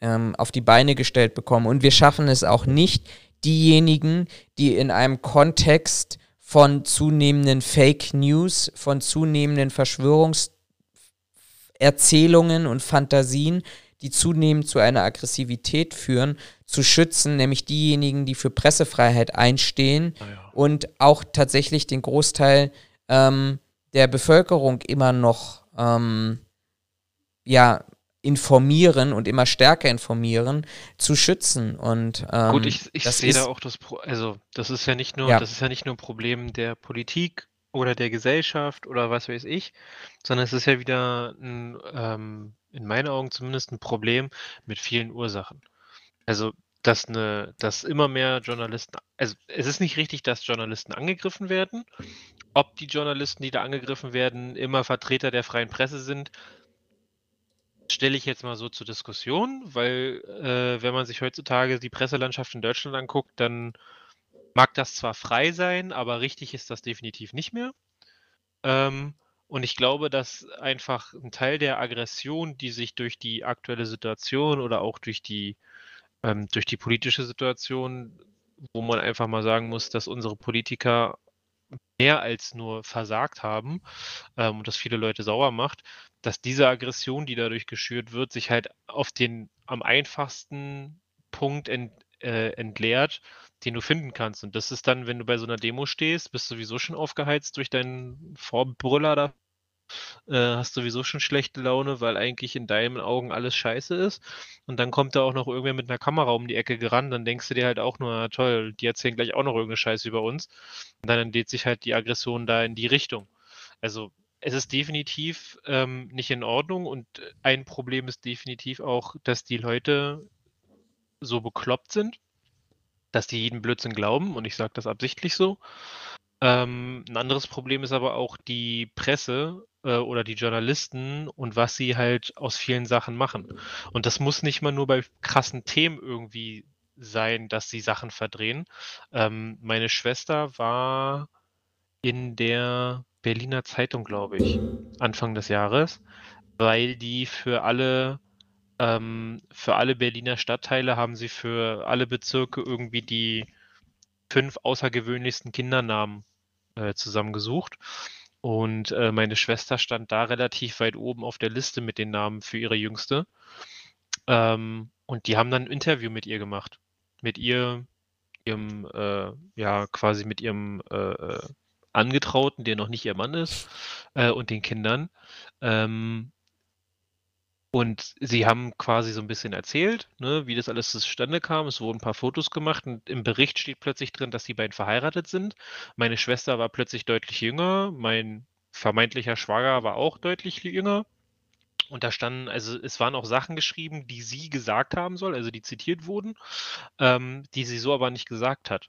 [SPEAKER 2] ähm, auf die Beine gestellt bekommen. Und wir schaffen es auch nicht, diejenigen, die in einem Kontext von zunehmenden Fake News, von zunehmenden Verschwörungserzählungen und Fantasien, die zunehmend zu einer Aggressivität führen, zu schützen, nämlich diejenigen, die für Pressefreiheit einstehen ah ja. Und auch tatsächlich den Großteil ähm, der Bevölkerung immer noch ähm, ja, informieren und immer stärker informieren, zu schützen. Und ähm,
[SPEAKER 3] gut, ich, ich sehe da auch das, Pro also das ist ja nicht nur, ja. das ist ja nicht nur ein Problem der Politik oder der Gesellschaft oder was weiß ich, sondern es ist ja wieder ein ähm, in meinen Augen zumindest ein Problem mit vielen Ursachen. Also, dass, eine, dass immer mehr Journalisten, also es ist nicht richtig, dass Journalisten angegriffen werden. Ob die Journalisten, die da angegriffen werden, immer Vertreter der freien Presse sind, stelle ich jetzt mal so zur Diskussion, weil äh, wenn man sich heutzutage die Presselandschaft in Deutschland anguckt, dann mag das zwar frei sein, aber richtig ist das definitiv nicht mehr. Ähm, und ich glaube, dass einfach ein Teil der Aggression, die sich durch die aktuelle Situation oder auch durch die, ähm, durch die politische Situation, wo man einfach mal sagen muss, dass unsere Politiker mehr als nur versagt haben ähm, und das viele Leute sauer macht, dass diese Aggression, die dadurch geschürt wird, sich halt auf den am einfachsten Punkt ent, äh, entleert, den du finden kannst. Und das ist dann, wenn du bei so einer Demo stehst, bist du sowieso schon aufgeheizt durch deinen Vorbrüller da äh, hast sowieso schon schlechte Laune, weil eigentlich in deinen Augen alles scheiße ist. Und dann kommt da auch noch irgendwer mit einer Kamera um die Ecke gerannt, dann denkst du dir halt auch nur, na toll, die erzählen gleich auch noch irgendeine Scheiße über uns. Und dann entlädt sich halt die Aggression da in die Richtung. Also es ist definitiv ähm, nicht in Ordnung und ein Problem ist definitiv auch, dass die Leute so bekloppt sind, dass die jeden Blödsinn glauben und ich sage das absichtlich so. Ähm, ein anderes Problem ist aber auch die Presse äh, oder die Journalisten und was sie halt aus vielen Sachen machen. Und das muss nicht mal nur bei krassen Themen irgendwie sein, dass sie Sachen verdrehen. Ähm, meine Schwester war in der Berliner Zeitung, glaube ich, Anfang des Jahres, weil die für alle ähm, für alle Berliner Stadtteile haben sie für alle Bezirke irgendwie die fünf außergewöhnlichsten Kindernamen äh, zusammengesucht. Und äh, meine Schwester stand da relativ weit oben auf der Liste mit den Namen für ihre Jüngste. Ähm, und die haben dann ein Interview mit ihr gemacht. Mit ihr, ihrem, äh, ja, quasi mit ihrem äh, äh, Angetrauten, der noch nicht ihr Mann ist, äh, und den Kindern. Ähm, und sie haben quasi so ein bisschen erzählt, ne, wie das alles zustande kam. Es wurden ein paar Fotos gemacht und im Bericht steht plötzlich drin, dass die beiden verheiratet sind. Meine Schwester war plötzlich deutlich jünger, mein vermeintlicher Schwager war auch deutlich jünger. Und da standen, also es waren auch Sachen geschrieben, die sie gesagt haben soll, also die zitiert wurden, ähm, die sie so aber nicht gesagt hat.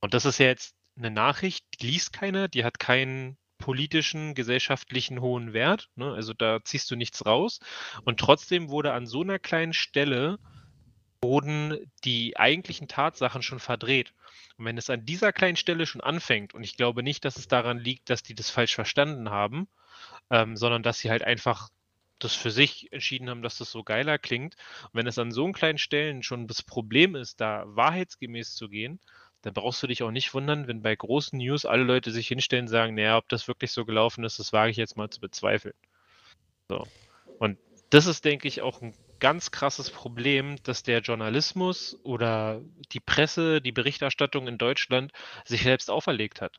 [SPEAKER 3] Und das ist ja jetzt eine Nachricht, die liest keiner, die hat keinen politischen, gesellschaftlichen hohen Wert. Ne? Also da ziehst du nichts raus. Und trotzdem wurde an so einer kleinen Stelle wurden die eigentlichen Tatsachen schon verdreht. Und wenn es an dieser kleinen Stelle schon anfängt, und ich glaube nicht, dass es daran liegt, dass die das falsch verstanden haben, ähm, sondern dass sie halt einfach das für sich entschieden haben, dass das so geiler klingt. Und wenn es an so kleinen Stellen schon das Problem ist, da wahrheitsgemäß zu gehen, dann brauchst du dich auch nicht wundern, wenn bei großen News alle Leute sich hinstellen und sagen, naja, ob das wirklich so gelaufen ist, das wage ich jetzt mal zu bezweifeln. So. Und das ist, denke ich, auch ein ganz krasses Problem, dass der Journalismus oder die Presse, die Berichterstattung in Deutschland sich selbst auferlegt hat.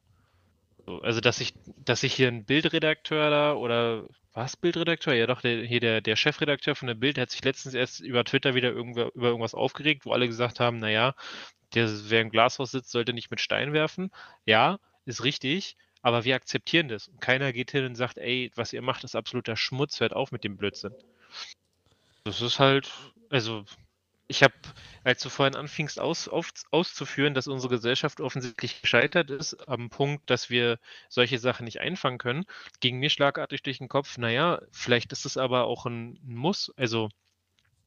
[SPEAKER 3] So, also, dass ich, dass ich hier ein Bildredakteur da oder was Bildredakteur? Ja, doch, der, hier der, der Chefredakteur von der Bild hat sich letztens erst über Twitter wieder irgendwer, über irgendwas aufgeregt, wo alle gesagt haben, naja, der, wer im Glashaus sitzt, sollte nicht mit Stein werfen. Ja, ist richtig, aber wir akzeptieren das. Und keiner geht hin und sagt, ey, was ihr macht, ist absoluter Schmutz, hört auf mit dem Blödsinn. Das ist halt, also ich habe, als du vorhin anfingst aus, auf, auszuführen, dass unsere Gesellschaft offensichtlich gescheitert ist, am Punkt, dass wir solche Sachen nicht einfangen können, ging mir schlagartig durch den Kopf, naja, vielleicht ist es aber auch ein, ein Muss. Also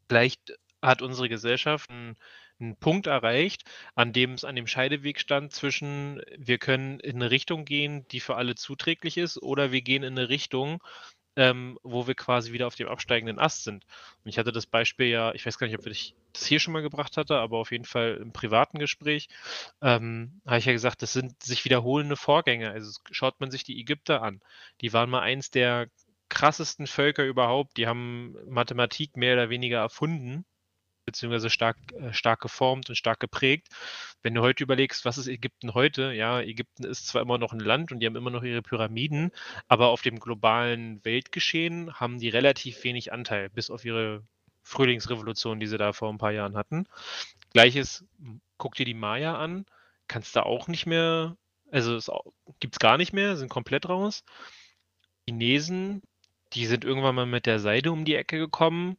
[SPEAKER 3] vielleicht hat unsere Gesellschaft einen, einen Punkt erreicht, an dem es an dem Scheideweg stand zwischen, wir können in eine Richtung gehen, die für alle zuträglich ist, oder wir gehen in eine Richtung, ähm, wo wir quasi wieder auf dem absteigenden Ast sind. Und ich hatte das Beispiel ja, ich weiß gar nicht, ob ich das hier schon mal gebracht hatte, aber auf jeden Fall im privaten Gespräch ähm, habe ich ja gesagt, das sind sich wiederholende Vorgänge. Also schaut man sich die Ägypter an. Die waren mal eins der krassesten Völker überhaupt. Die haben Mathematik mehr oder weniger erfunden beziehungsweise stark, äh, stark geformt und stark geprägt. Wenn du heute überlegst, was ist Ägypten heute? Ja, Ägypten ist zwar immer noch ein Land und die haben immer noch ihre Pyramiden, aber auf dem globalen Weltgeschehen haben die relativ wenig Anteil, bis auf ihre Frühlingsrevolution, die sie da vor ein paar Jahren hatten. Gleiches, guck dir die Maya an, kannst da auch nicht mehr, also es gibt es gar nicht mehr, sind komplett raus. Chinesen, die sind irgendwann mal mit der Seide um die Ecke gekommen,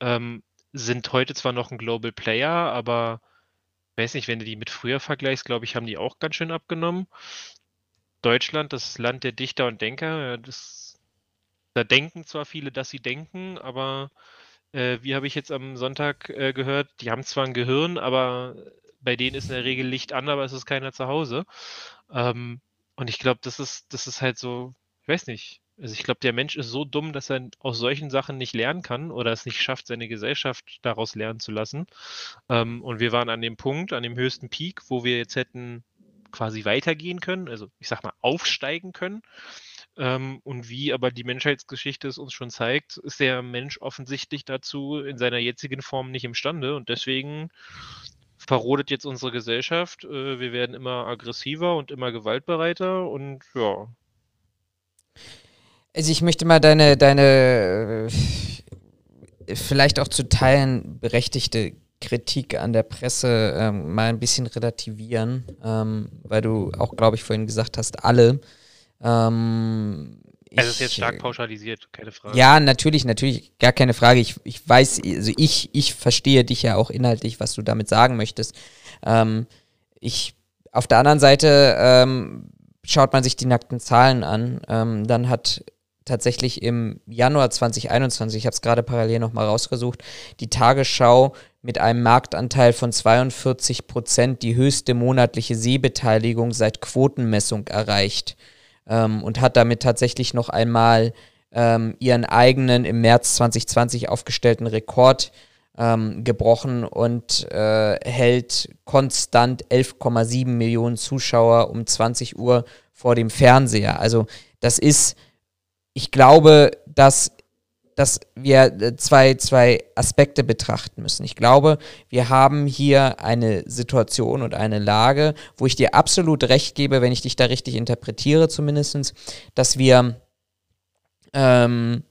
[SPEAKER 3] ähm, sind heute zwar noch ein Global Player, aber weiß nicht, wenn du die mit früher vergleichst, glaube ich, haben die auch ganz schön abgenommen. Deutschland, das Land der Dichter und Denker, das, da denken zwar viele, dass sie denken, aber äh, wie habe ich jetzt am Sonntag äh, gehört, die haben zwar ein Gehirn, aber bei denen ist in der Regel Licht an, aber es ist keiner zu Hause. Ähm, und ich glaube, das ist, das ist halt so, ich weiß nicht, also ich glaube, der Mensch ist so dumm, dass er aus solchen Sachen nicht lernen kann oder es nicht schafft, seine Gesellschaft daraus lernen zu lassen. Ähm, und wir waren an dem Punkt, an dem höchsten Peak, wo wir jetzt hätten quasi weitergehen können, also ich sag mal aufsteigen können. Ähm, und wie aber die Menschheitsgeschichte es uns schon zeigt, ist der Mensch offensichtlich dazu in seiner jetzigen Form nicht imstande und deswegen verrodet jetzt unsere Gesellschaft. Äh, wir werden immer aggressiver und immer gewaltbereiter und ja.
[SPEAKER 2] Also ich möchte mal deine, deine äh, vielleicht auch zu Teilen berechtigte Kritik an der Presse ähm, mal ein bisschen relativieren, ähm, weil du auch, glaube ich, vorhin gesagt hast, alle. Ähm,
[SPEAKER 3] es ist jetzt stark pauschalisiert, keine Frage.
[SPEAKER 2] Ja, natürlich, natürlich, gar keine Frage. Ich, ich weiß, also ich, ich verstehe dich ja auch inhaltlich, was du damit sagen möchtest. Ähm, ich, auf der anderen Seite ähm, schaut man sich die nackten Zahlen an, ähm, dann hat tatsächlich im Januar 2021, ich habe es gerade parallel nochmal rausgesucht, die Tagesschau mit einem Marktanteil von 42 Prozent die höchste monatliche Sehbeteiligung seit Quotenmessung erreicht ähm, und hat damit tatsächlich noch einmal ähm, ihren eigenen im März 2020 aufgestellten Rekord ähm, gebrochen und äh, hält konstant 11,7 Millionen Zuschauer um 20 Uhr vor dem Fernseher. Also das ist, ich glaube, dass dass wir äh, zwei, zwei Aspekte betrachten müssen. Ich glaube, wir haben hier eine Situation und eine Lage, wo ich dir absolut recht gebe, wenn ich dich da richtig interpretiere zumindest, dass wir ähm,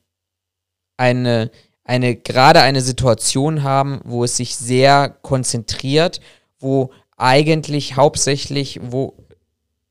[SPEAKER 2] eine, eine, gerade eine Situation haben, wo es sich sehr konzentriert, wo eigentlich hauptsächlich, wo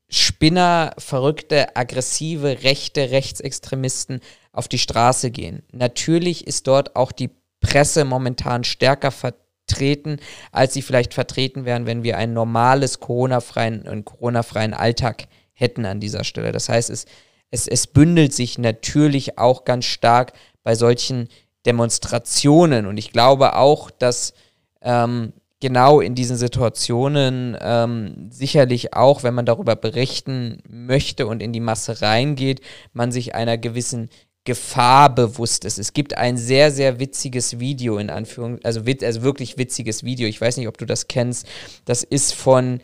[SPEAKER 2] Spinner, verrückte, aggressive, rechte Rechtsextremisten auf die Straße gehen. Natürlich ist dort auch die Presse momentan stärker vertreten, als sie vielleicht vertreten wären, wenn wir einen normales Corona-freien und Corona-freien Alltag hätten an dieser Stelle. Das heißt, es, es, es bündelt sich natürlich auch ganz stark bei solchen Demonstrationen. Und ich glaube auch, dass ähm, genau in diesen Situationen ähm, sicherlich auch, wenn man darüber berichten möchte und in die Masse reingeht, man sich einer gewissen Gefahr bewusst ist. Es gibt ein sehr, sehr witziges Video in Anführung, also, wit also wirklich witziges Video. Ich weiß nicht, ob du das kennst. Das ist von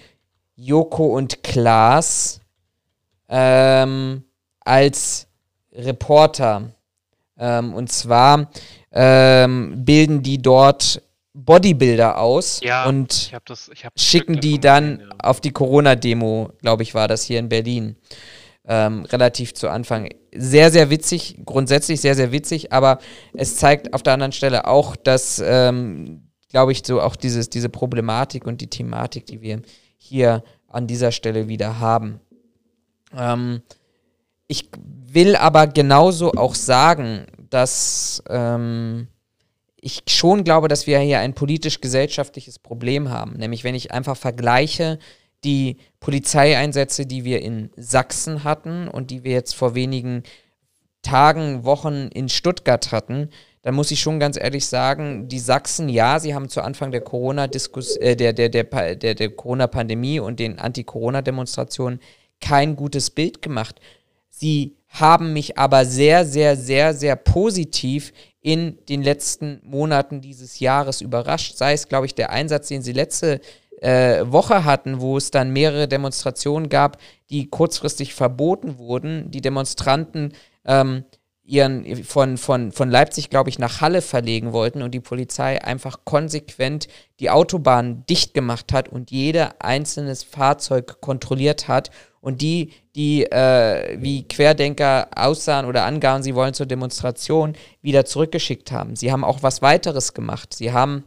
[SPEAKER 2] Joko und Klaas ähm, als Reporter. Ähm, und zwar ähm, bilden die dort Bodybuilder aus
[SPEAKER 3] ja,
[SPEAKER 2] und
[SPEAKER 3] das,
[SPEAKER 2] schicken die dann gesehen, ja. auf die Corona-Demo, glaube ich, war das hier in Berlin ähm, relativ zu Anfang. Sehr, sehr witzig, grundsätzlich sehr, sehr witzig, aber es zeigt auf der anderen Stelle auch, dass, ähm, glaube ich, so auch dieses, diese Problematik und die Thematik, die wir hier an dieser Stelle wieder haben. Ähm, ich will aber genauso auch sagen, dass ähm, ich schon glaube, dass wir hier ein politisch-gesellschaftliches Problem haben. Nämlich, wenn ich einfach vergleiche, die Polizeieinsätze, die wir in Sachsen hatten und die wir jetzt vor wenigen Tagen, Wochen in Stuttgart hatten, dann muss ich schon ganz ehrlich sagen, die Sachsen, ja, sie haben zu Anfang der Corona-Diskus, äh, der, der, der, der, der Corona-Pandemie und den Anti-Corona-Demonstrationen kein gutes Bild gemacht. Sie haben mich aber sehr, sehr, sehr, sehr positiv in den letzten Monaten dieses Jahres überrascht. Sei es, glaube ich, der Einsatz, den sie letzte äh, Woche hatten, wo es dann mehrere Demonstrationen gab, die kurzfristig verboten wurden. Die Demonstranten ähm, ihren von, von, von Leipzig, glaube ich, nach Halle verlegen wollten und die Polizei einfach konsequent die Autobahn dicht gemacht hat und jeder einzelnes Fahrzeug kontrolliert hat und die, die äh, wie Querdenker aussahen oder angaben, sie wollen zur Demonstration, wieder zurückgeschickt haben. Sie haben auch was weiteres gemacht. Sie haben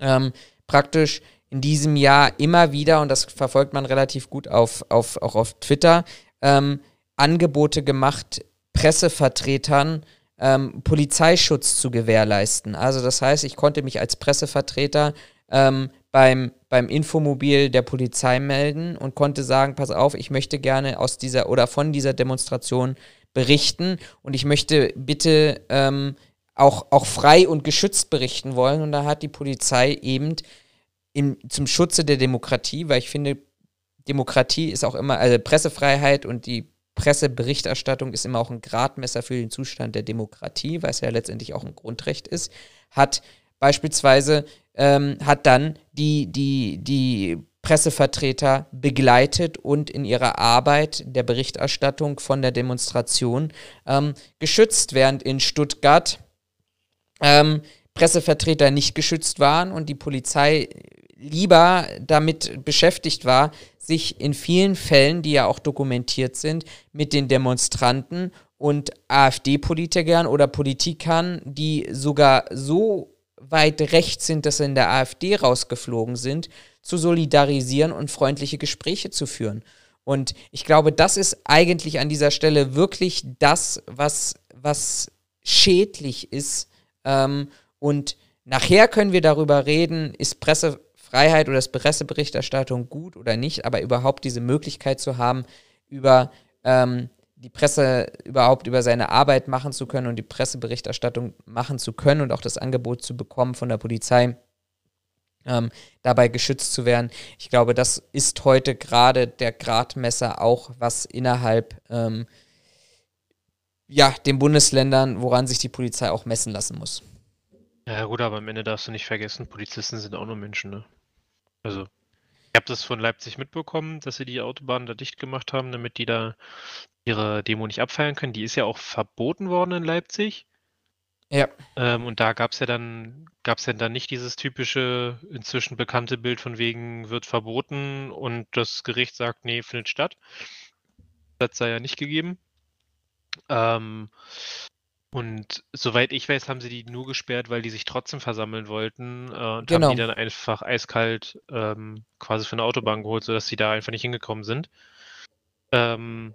[SPEAKER 2] ähm, praktisch in diesem Jahr immer wieder, und das verfolgt man relativ gut auf, auf, auch auf Twitter, ähm, Angebote gemacht, Pressevertretern ähm, Polizeischutz zu gewährleisten. Also das heißt, ich konnte mich als Pressevertreter ähm, beim, beim Infomobil der Polizei melden und konnte sagen, pass auf, ich möchte gerne aus dieser oder von dieser Demonstration berichten und ich möchte bitte ähm, auch, auch frei und geschützt berichten wollen. Und da hat die Polizei eben in, zum Schutze der Demokratie, weil ich finde, Demokratie ist auch immer, also Pressefreiheit und die Presseberichterstattung ist immer auch ein Gradmesser für den Zustand der Demokratie, weil es ja letztendlich auch ein Grundrecht ist, hat beispielsweise, ähm, hat dann die, die, die Pressevertreter begleitet und in ihrer Arbeit der Berichterstattung von der Demonstration ähm, geschützt, während in Stuttgart ähm, Pressevertreter nicht geschützt waren und die Polizei lieber damit beschäftigt war, sich in vielen Fällen, die ja auch dokumentiert sind, mit den Demonstranten und AfD-Politikern oder Politikern, die sogar so weit rechts sind, dass sie in der AfD rausgeflogen sind, zu solidarisieren und freundliche Gespräche zu führen. Und ich glaube, das ist eigentlich an dieser Stelle wirklich das, was, was schädlich ist. Ähm, und nachher können wir darüber reden, ist Pressefreiheit oder ist Presseberichterstattung gut oder nicht, aber überhaupt diese Möglichkeit zu haben, über ähm, die Presse überhaupt über seine Arbeit machen zu können und die Presseberichterstattung machen zu können und auch das Angebot zu bekommen von der Polizei, ähm, dabei geschützt zu werden. Ich glaube, das ist heute gerade der Gradmesser auch, was innerhalb ähm, ja, den Bundesländern, woran sich die Polizei auch messen lassen muss.
[SPEAKER 3] Ja gut, aber am Ende darfst du nicht vergessen, Polizisten sind auch nur Menschen, ne? Also, ich habe das von Leipzig mitbekommen, dass sie die Autobahn da dicht gemacht haben, damit die da ihre Demo nicht abfeiern können. Die ist ja auch verboten worden in Leipzig.
[SPEAKER 2] Ja.
[SPEAKER 3] Ähm, und da gab es ja dann, gab es ja dann nicht dieses typische, inzwischen bekannte Bild von wegen wird verboten und das Gericht sagt, nee, findet statt. Das sei ja nicht gegeben. Ähm, und soweit ich weiß, haben sie die nur gesperrt, weil die sich trotzdem versammeln wollten äh, und
[SPEAKER 2] Genau.
[SPEAKER 3] haben die dann einfach eiskalt ähm, quasi von der Autobahn geholt, sodass sie da einfach nicht hingekommen sind. Ähm,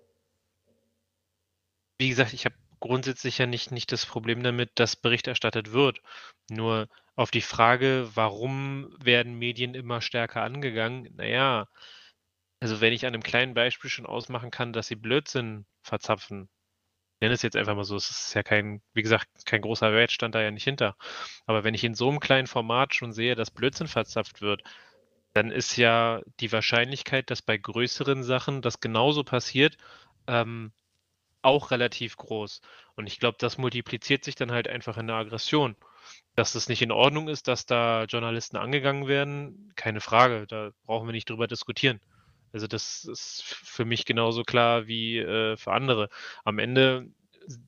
[SPEAKER 3] wie gesagt, ich habe grundsätzlich ja nicht, nicht das Problem damit, dass Bericht erstattet wird. Nur auf die Frage, warum werden Medien immer stärker angegangen? Naja, also wenn ich an einem kleinen Beispiel schon ausmachen kann, dass sie Blödsinn verzapfen, nenne es jetzt einfach mal so, es ist ja kein, wie gesagt, kein großer Wert stand da ja nicht hinter. Aber wenn ich in so einem kleinen Format schon sehe, dass Blödsinn verzapft wird, dann ist ja die Wahrscheinlichkeit, dass bei größeren Sachen das genauso passiert, ähm, auch relativ groß. Und ich glaube, das multipliziert sich dann halt einfach in der Aggression. Dass das nicht in Ordnung ist, dass da Journalisten angegangen werden, keine Frage, da brauchen wir nicht drüber diskutieren. Also das ist für mich genauso klar wie äh, für andere. Am Ende,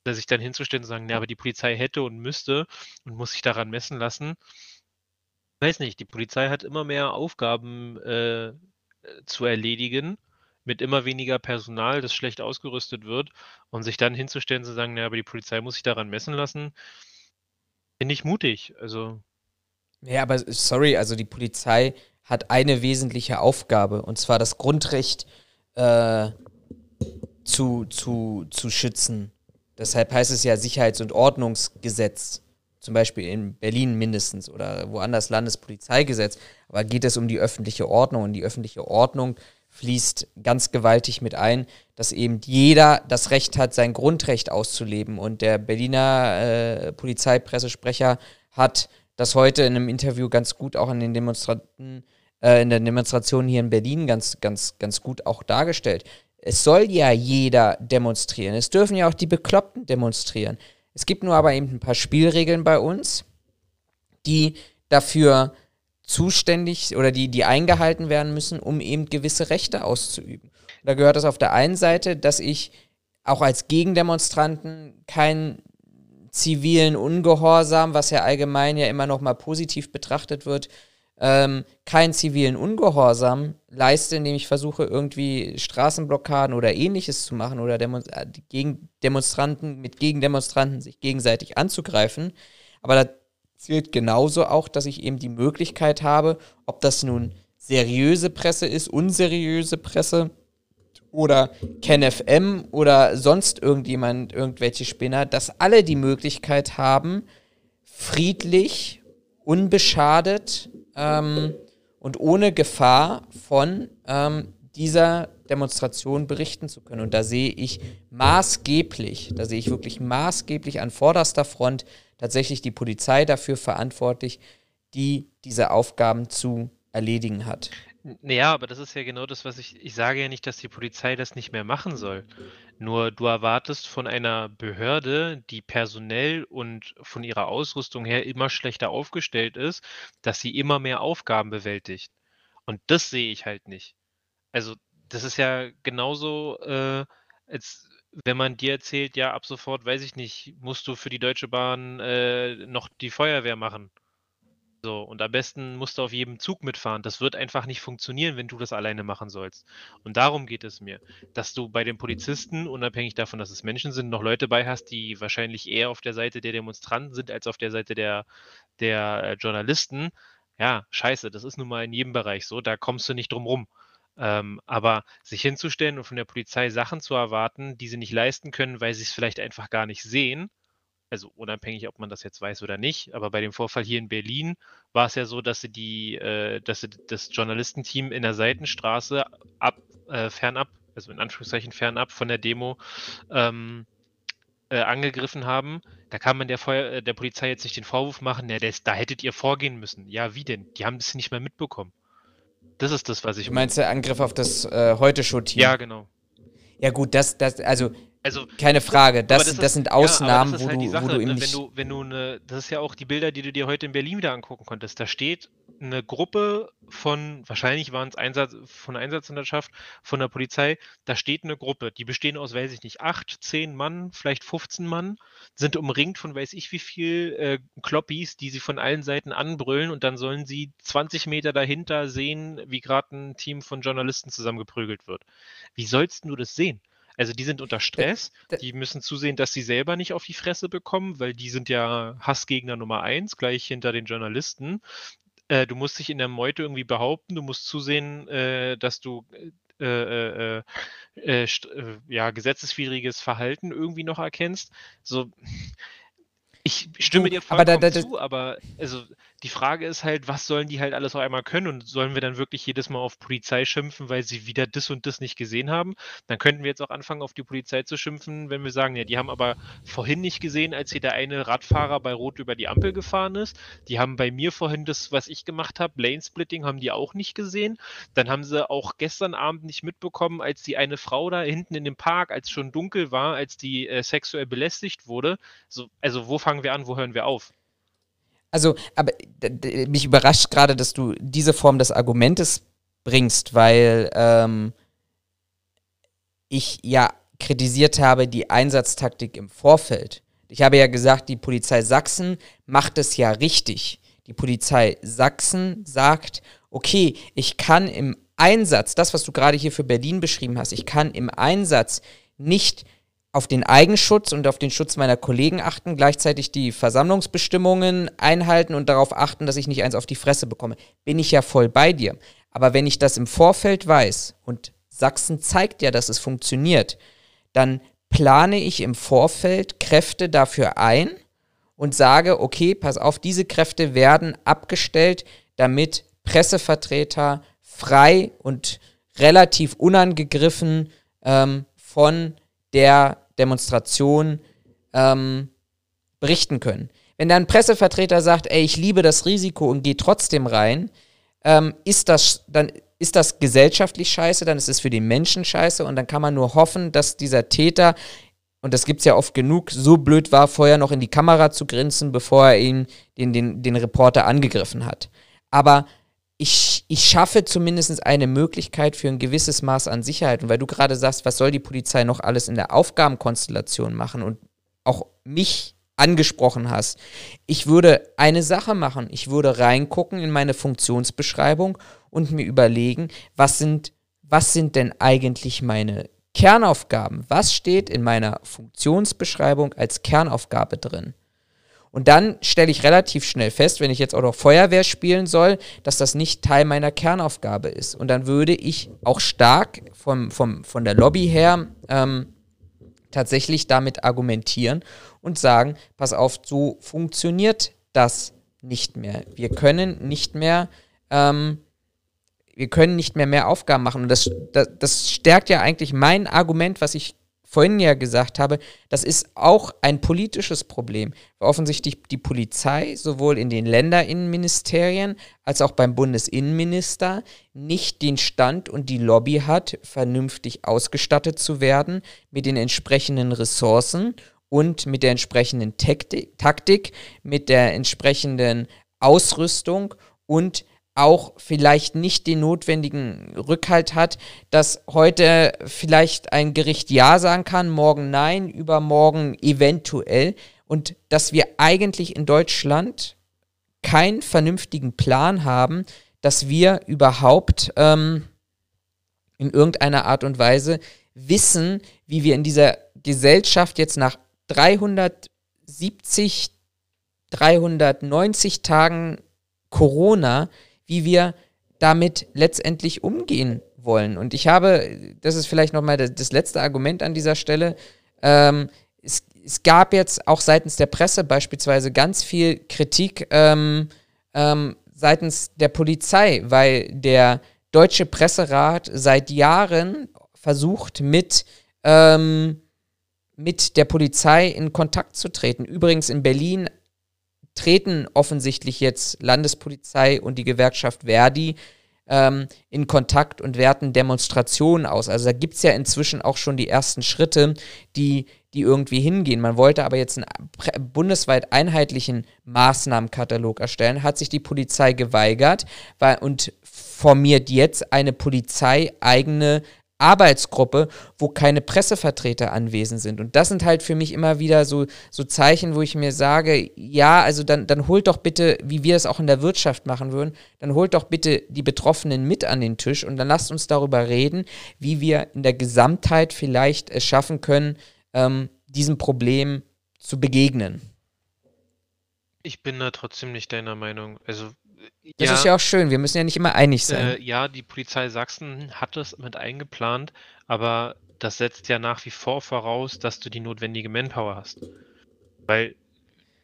[SPEAKER 3] sich dann hinzustellen und sagen, ja, aber die Polizei hätte und müsste und muss sich daran messen lassen. Weiß nicht, die Polizei hat immer mehr Aufgaben äh, zu erledigen mit immer weniger Personal, das schlecht ausgerüstet wird und sich dann hinzustellen und zu sagen, ja, aber die Polizei muss sich daran messen lassen, finde ich mutig. Also
[SPEAKER 2] Ja, aber sorry, also die Polizei hat eine wesentliche Aufgabe, und zwar das Grundrecht äh, zu, zu, zu schützen. Deshalb heißt es ja Sicherheits- und Ordnungsgesetz, zum Beispiel in Berlin mindestens oder woanders Landespolizeigesetz. Aber geht es um die öffentliche Ordnung und die öffentliche Ordnung fließt ganz gewaltig mit ein, dass eben jeder das Recht hat, sein Grundrecht auszuleben. Und der Berliner äh, Polizeipressesprecher hat das heute in einem Interview ganz gut auch in den Demonstranten, äh, in der Demonstration hier in Berlin ganz, ganz, ganz gut auch dargestellt. Es soll ja jeder demonstrieren. Es dürfen ja auch die Bekloppten demonstrieren. Es gibt nur aber eben ein paar Spielregeln bei uns, die dafür zuständig oder die, die eingehalten werden müssen, um eben gewisse Rechte auszuüben. Da gehört es auf der einen Seite, dass ich auch als Gegendemonstranten keinen zivilen Ungehorsam, was ja allgemein ja immer noch mal positiv betrachtet wird, ähm, keinen zivilen Ungehorsam leiste, indem ich versuche, irgendwie Straßenblockaden oder ähnliches zu machen oder Demo äh, gegen Demonstranten mit Gegendemonstranten sich gegenseitig anzugreifen. Aber da zählt genauso auch, dass ich eben die Möglichkeit habe, ob das nun seriöse Presse ist, unseriöse Presse oder KenFM oder sonst irgendjemand, irgendwelche Spinner, dass alle die Möglichkeit haben, friedlich, unbeschadet ähm, und ohne Gefahr von ähm, dieser Demonstration berichten zu können. Und da sehe ich maßgeblich, da sehe ich wirklich maßgeblich an vorderster Front tatsächlich die Polizei dafür verantwortlich, die diese Aufgaben zu erledigen hat.
[SPEAKER 3] Naja, aber das ist ja genau das, was ich. Ich sage ja nicht, dass die Polizei das nicht mehr machen soll. Nur du erwartest von einer Behörde, die personell und von ihrer Ausrüstung her immer schlechter aufgestellt ist, dass sie immer mehr Aufgaben bewältigt. Und das sehe ich halt nicht. Also, das ist ja genauso, äh, als wenn man dir erzählt, ja, ab sofort, weiß ich nicht, musst du für die Deutsche Bahn äh, noch die Feuerwehr machen. So, und am besten musst du auf jedem Zug mitfahren. Das wird einfach nicht funktionieren, wenn du das alleine machen sollst. Und darum geht es mir, dass du bei den Polizisten, unabhängig davon, dass es Menschen sind, noch Leute bei hast, die wahrscheinlich eher auf der Seite der Demonstranten sind, als auf der Seite der, der äh, Journalisten. Ja, scheiße, das ist nun mal in jedem Bereich so, da kommst du nicht drum rum. Ähm, aber sich hinzustellen und von der Polizei Sachen zu erwarten, die sie nicht leisten können, weil sie es vielleicht einfach gar nicht sehen, also unabhängig, ob man das jetzt weiß oder nicht, aber bei dem Vorfall hier in Berlin war es ja so, dass sie die, äh, dass sie das Journalistenteam in der Seitenstraße ab, äh, fernab, also in Anführungszeichen fernab von der Demo ähm, äh, angegriffen haben. Da kann man der, Feuer, äh, der Polizei jetzt nicht den Vorwurf machen, ja, das, da hättet ihr vorgehen müssen. Ja, wie denn? Die haben das nicht mehr mitbekommen. Das ist das, was ich.
[SPEAKER 2] Du meinst der Angriff auf das äh, Heute-Show-Team?
[SPEAKER 3] Ja, genau.
[SPEAKER 2] Ja, gut, das, das, also also, Keine Frage, das, das, ist, das sind Ausnahmen, ja, das wo, halt du, Sache, wo du eben
[SPEAKER 3] ne, wenn du, wenn du eine, das ist ja auch die Bilder, die du dir heute in Berlin wieder angucken konntest. Da steht eine Gruppe von, wahrscheinlich waren es Einsatz, von Einsatzhundertschaft, von der Polizei, da steht eine Gruppe, die bestehen aus, weiß ich nicht, acht, zehn Mann, vielleicht 15 Mann, sind umringt von weiß ich wie viel äh, Kloppis, die sie von allen Seiten anbrüllen und dann sollen sie 20 Meter dahinter sehen, wie gerade ein Team von Journalisten zusammengeprügelt wird. Wie sollst du das sehen? Also die sind unter Stress, die müssen zusehen, dass sie selber nicht auf die Fresse bekommen, weil die sind ja Hassgegner Nummer eins, gleich hinter den Journalisten. Äh, du musst dich in der Meute irgendwie behaupten, du musst zusehen, äh, dass du äh, äh, äh, äh ja, gesetzeswidriges Verhalten irgendwie noch erkennst. So, ich stimme dir vollkommen aber da, da, zu, aber also die Frage ist halt, was sollen die halt alles auf einmal können und sollen wir dann wirklich jedes Mal auf Polizei schimpfen, weil sie wieder das und das nicht gesehen haben? Dann könnten wir jetzt auch anfangen, auf die Polizei zu schimpfen, wenn wir sagen, ja, die haben aber vorhin nicht gesehen, als hier der eine Radfahrer bei Rot über die Ampel gefahren ist. Die haben bei mir vorhin das, was ich gemacht habe, Lane Splitting, haben die auch nicht gesehen. Dann haben sie auch gestern Abend nicht mitbekommen, als die eine Frau da hinten in dem Park, als schon dunkel war, als die äh, sexuell belästigt wurde. So, also wo fangen wir an, wo hören wir auf?
[SPEAKER 2] Also, aber mich überrascht gerade, dass du diese Form des Argumentes bringst, weil ähm, ich ja kritisiert habe die Einsatztaktik im Vorfeld. Ich habe ja gesagt, die Polizei Sachsen macht es ja richtig. Die Polizei Sachsen sagt, okay, ich kann im Einsatz, das, was du gerade hier für Berlin beschrieben hast, ich kann im Einsatz nicht auf den Eigenschutz und auf den Schutz meiner Kollegen achten, gleichzeitig die Versammlungsbestimmungen einhalten und darauf achten, dass ich nicht eins auf die Fresse bekomme. Bin ich ja voll bei dir. Aber wenn ich das im Vorfeld weiß und Sachsen zeigt ja, dass es funktioniert, dann plane ich im Vorfeld Kräfte dafür ein und sage, okay, pass auf, diese Kräfte werden abgestellt, damit Pressevertreter frei und relativ unangegriffen ähm, von der Demonstration ähm, berichten können. Wenn dann ein Pressevertreter sagt, ey, ich liebe das Risiko und gehe trotzdem rein, ähm, ist das dann ist das gesellschaftlich scheiße, dann ist es für den Menschen scheiße und dann kann man nur hoffen, dass dieser Täter, und das gibt es ja oft genug, so blöd war, vorher noch in die Kamera zu grinsen, bevor er ihn, den, den, den Reporter angegriffen hat. Aber ich, ich schaffe zumindest eine Möglichkeit für ein gewisses Maß an Sicherheit. Und weil du gerade sagst, was soll die Polizei noch alles in der Aufgabenkonstellation machen und auch mich angesprochen hast. Ich würde eine Sache machen. Ich würde reingucken in meine Funktionsbeschreibung und mir überlegen, was sind, was sind denn eigentlich meine Kernaufgaben? Was steht in meiner Funktionsbeschreibung als Kernaufgabe drin? Und dann stelle ich relativ schnell fest, wenn ich jetzt auch noch Feuerwehr spielen soll, dass das nicht Teil meiner Kernaufgabe ist. Und dann würde ich auch stark vom, vom, von der Lobby her ähm, tatsächlich damit argumentieren und sagen, pass auf, so funktioniert das nicht mehr. Wir können nicht mehr, ähm, wir können nicht mehr mehr Aufgaben machen. Und das, das, das stärkt ja eigentlich mein Argument, was ich vorhin ja gesagt habe, das ist auch ein politisches Problem. Offensichtlich die Polizei sowohl in den Länderinnenministerien als auch beim Bundesinnenminister nicht den Stand und die Lobby hat, vernünftig ausgestattet zu werden mit den entsprechenden Ressourcen und mit der entsprechenden Taktik, mit der entsprechenden Ausrüstung und auch vielleicht nicht den notwendigen Rückhalt hat, dass heute vielleicht ein Gericht Ja sagen kann, morgen Nein, übermorgen eventuell und dass wir eigentlich in Deutschland keinen vernünftigen Plan haben, dass wir überhaupt ähm, in irgendeiner Art und Weise wissen, wie wir in dieser Gesellschaft jetzt nach 370, 390 Tagen Corona, wie wir damit letztendlich umgehen wollen. Und ich habe, das ist vielleicht nochmal das, das letzte Argument an dieser Stelle, ähm, es, es, gab jetzt auch seitens der Presse beispielsweise ganz viel Kritik ähm, ähm, seitens der Polizei, weil der Deutsche Presserat seit Jahren versucht, mit, ähm, mit der Polizei in Kontakt zu treten. Übrigens in Berlin treten offensichtlich jetzt Landespolizei und die Gewerkschaft Verdi ähm, in Kontakt und werten Demonstrationen aus. Also da gibt es ja inzwischen auch schon die ersten Schritte, die, die irgendwie hingehen. Man wollte aber jetzt einen bundesweit einheitlichen Maßnahmenkatalog erstellen, hat sich die Polizei geweigert weil, und formiert jetzt eine polizeieigene Arbeitsgruppe, wo keine Pressevertreter anwesend sind. Und das sind halt für mich immer wieder so, so Zeichen, wo ich mir sage, ja, also dann, dann holt doch bitte, wie wir es auch in der Wirtschaft machen würden, dann holt doch bitte die Betroffenen mit an den Tisch und dann lasst uns darüber reden, wie wir in der Gesamtheit vielleicht es schaffen können, ähm, diesem Problem zu begegnen.
[SPEAKER 3] Ich bin da trotzdem nicht deiner Meinung. Also
[SPEAKER 2] das ja, ist ja auch schön, wir müssen ja nicht immer einig sein.
[SPEAKER 3] Äh, ja, die Polizei Sachsen hat das mit eingeplant, aber das setzt ja nach wie vor voraus, dass du die notwendige Manpower hast. Weil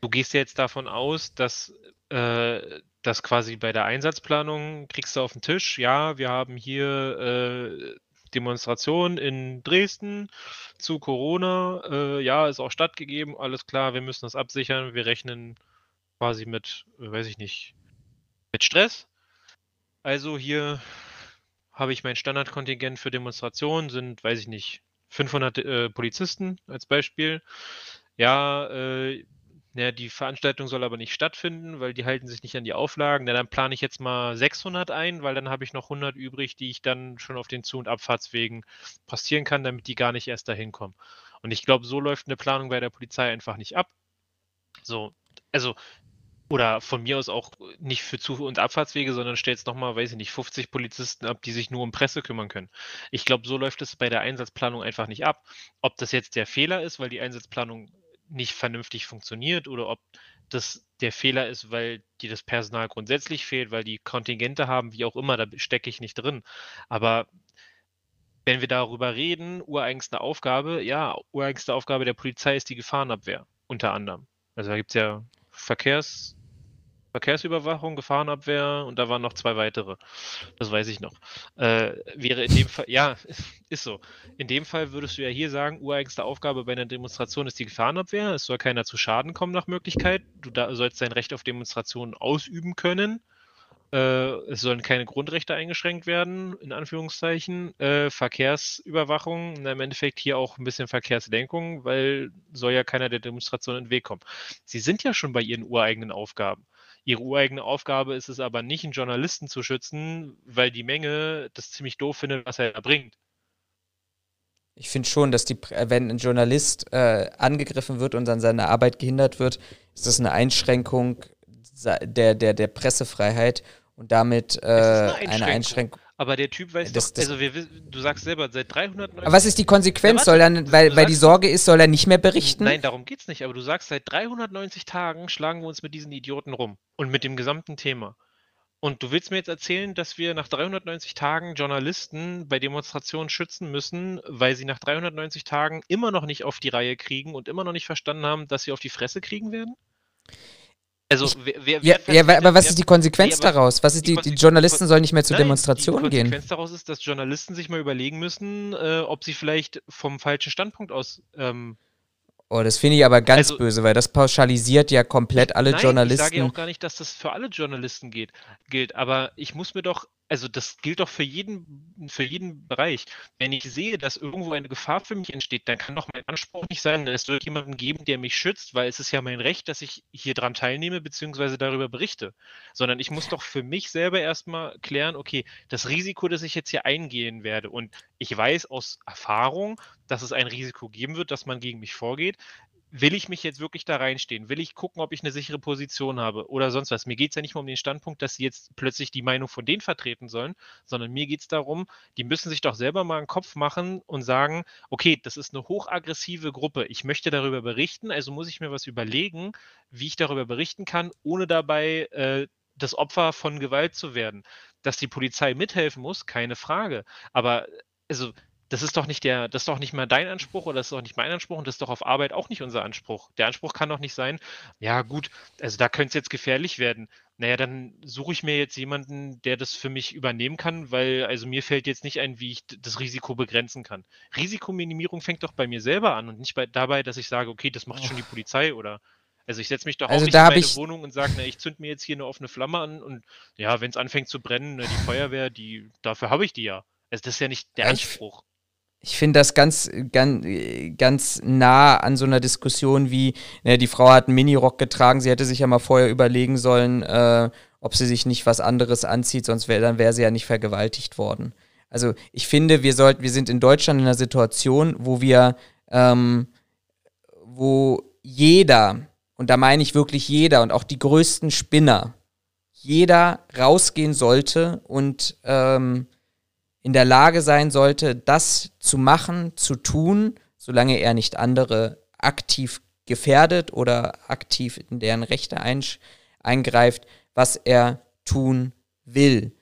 [SPEAKER 3] du gehst ja jetzt davon aus, dass äh, das quasi bei der Einsatzplanung kriegst du auf den Tisch, ja, wir haben hier äh, Demonstration in Dresden zu Corona, äh, ja, ist auch stattgegeben, alles klar, wir müssen das absichern, wir rechnen quasi mit, äh, weiß ich nicht, mit Stress. Also hier habe ich mein Standardkontingent für Demonstrationen, sind, weiß ich nicht, 500 äh, Polizisten als Beispiel. Ja, äh, ja, die Veranstaltung soll aber nicht stattfinden, weil die halten sich nicht an die Auflagen. Ja, dann plane ich jetzt mal 600 ein, weil dann habe ich noch 100 übrig, die ich dann schon auf den Zu- und Abfahrtswegen passieren kann, damit die gar nicht erst dahin kommen. Und ich glaube, so läuft eine Planung bei der Polizei einfach nicht ab. So, also oder von mir aus auch nicht für Zu- und Abfahrtswege, sondern stellst nochmal, weiß ich nicht, 50 Polizisten ab, die sich nur um Presse kümmern können. Ich glaube, so läuft es bei der Einsatzplanung einfach nicht ab. Ob das jetzt der Fehler ist, weil die Einsatzplanung nicht vernünftig funktioniert oder ob das der Fehler ist, weil dir das Personal grundsätzlich fehlt, weil die Kontingente haben, wie auch immer, da stecke ich nicht drin. Aber wenn wir darüber reden, ureigenste Aufgabe, ja, ureigenste Aufgabe der Polizei ist die Gefahrenabwehr, unter anderem. Also da gibt es ja Verkehrs, Verkehrsüberwachung, Gefahrenabwehr und da waren noch zwei weitere. Das weiß ich noch. Äh, wäre in dem Fall, ja, ist so. In dem Fall würdest du ja hier sagen, ureigenste Aufgabe bei einer Demonstration ist die Gefahrenabwehr. Es soll keiner zu Schaden kommen nach Möglichkeit. Du da, sollst dein Recht auf Demonstrationen ausüben können. Äh, es sollen keine Grundrechte eingeschränkt werden, in Anführungszeichen. Äh, Verkehrsüberwachung, na, im Endeffekt hier auch ein bisschen Verkehrslenkung, weil soll ja keiner der Demonstration in den Weg kommen. Sie sind ja schon bei ihren ureigenen Aufgaben. Ihre ureigene Aufgabe ist es aber nicht, einen Journalisten zu schützen, weil die Menge das ziemlich doof findet, was er da bringt.
[SPEAKER 2] Ich finde schon, dass die, wenn ein Journalist äh, angegriffen wird und an seiner Arbeit gehindert wird, ist das eine Einschränkung der, der, der Pressefreiheit und damit äh, eine, Einschränkung. eine, Einschränkung.
[SPEAKER 3] Aber der Typ weiß das, doch, also wir, du sagst selber, seit 390
[SPEAKER 2] Aber was ist die Konsequenz? Ja, soll er, weil, weil die Sorge ist, soll er nicht mehr berichten?
[SPEAKER 3] Nein, darum geht's nicht. Aber du sagst, seit 390 Tagen schlagen wir uns mit diesen Idioten rum. Und mit dem gesamten Thema. Und du willst mir jetzt erzählen, dass wir nach 390 Tagen Journalisten bei Demonstrationen schützen müssen, weil sie nach 390 Tagen immer noch nicht auf die Reihe kriegen und immer noch nicht verstanden haben, dass sie auf die Fresse kriegen werden?
[SPEAKER 2] Also, wer, wer, ja, ja, aber was ist die Konsequenz nee, daraus? Was ist die, die, die Journalisten sollen nicht mehr zu Demonstrationen gehen? Die
[SPEAKER 3] Konsequenz daraus ist, dass Journalisten sich mal überlegen müssen, äh, ob sie vielleicht vom falschen Standpunkt aus ähm,
[SPEAKER 2] Oh, das finde ich aber ganz
[SPEAKER 3] Also-
[SPEAKER 2] böse, weil das pauschalisiert ja komplett alle
[SPEAKER 3] Nein,
[SPEAKER 2] Journalisten.
[SPEAKER 3] ich sage ja auch gar nicht, dass das für alle Journalisten geht, gilt, aber ich muss mir doch, also das gilt doch für jeden, für jeden Bereich. Wenn ich sehe, dass irgendwo eine Gefahr für mich entsteht, dann kann doch mein Anspruch nicht sein, es wird jemanden geben, der mich schützt, weil es ist ja mein Recht, dass ich hier dran teilnehme bzw. darüber berichte. Sondern ich muss doch für mich selber erstmal klären, okay, das Risiko, das ich jetzt hier eingehen werde und ich weiß aus Erfahrung, dass es ein Risiko geben wird, dass man gegen mich vorgeht, will ich mich jetzt wirklich da reinstehen? Will ich gucken, ob ich eine sichere Position habe oder sonst was? Mir geht es ja nicht mal um den Standpunkt, dass sie jetzt plötzlich die Meinung von denen vertreten sollen, sondern mir geht es darum, die müssen sich doch selber mal einen Kopf machen und sagen, okay, das ist eine hochaggressive Gruppe. Ich möchte darüber berichten, also muss ich mir was überlegen, wie ich darüber berichten kann, ohne dabei äh, das Opfer von Gewalt zu werden. Dass die Polizei mithelfen muss, keine Frage. Aber also das ist doch nicht der, das ist doch nicht mal dein Anspruch oder das ist doch nicht mein Anspruch und das ist doch auf Arbeit auch nicht unser Anspruch. Der Anspruch kann doch nicht sein, ja gut, also da könnte es jetzt gefährlich werden. Naja, dann suche ich mir jetzt jemanden, der das für mich übernehmen kann, weil also mir fällt jetzt nicht ein, wie ich das Risiko begrenzen kann. Risikominimierung fängt doch bei mir selber an und nicht bei, dabei, dass ich sage, okay, das macht schon die Polizei oder also ich setze mich doch
[SPEAKER 2] Also
[SPEAKER 3] auch nicht in meine
[SPEAKER 2] ich-
[SPEAKER 3] Wohnung und sage, na, ich zünd mir jetzt hier eine offene Flamme an und ja, wenn es anfängt zu brennen, na, die Feuerwehr, die, dafür habe ich die ja. Also das ist ja nicht der
[SPEAKER 2] ich-
[SPEAKER 3] Anspruch.
[SPEAKER 2] Ich finde das ganz, ganz, ganz nah an so einer Diskussion wie, ne, die Frau hat einen Minirock getragen, sie hätte sich ja mal vorher überlegen sollen, äh, ob sie sich nicht was anderes anzieht, sonst wäre dann sie ja nicht vergewaltigt worden. Also ich finde, wir sollten, wir sind in Deutschland in einer Situation, wo wir, ähm, wo jeder, und da meine ich wirklich jeder und auch die größten Spinner, jeder rausgehen sollte und ähm, in der Lage sein sollte, das zu machen, zu tun, solange er nicht andere aktiv gefährdet oder aktiv in deren Rechte eingreift, was er tun will.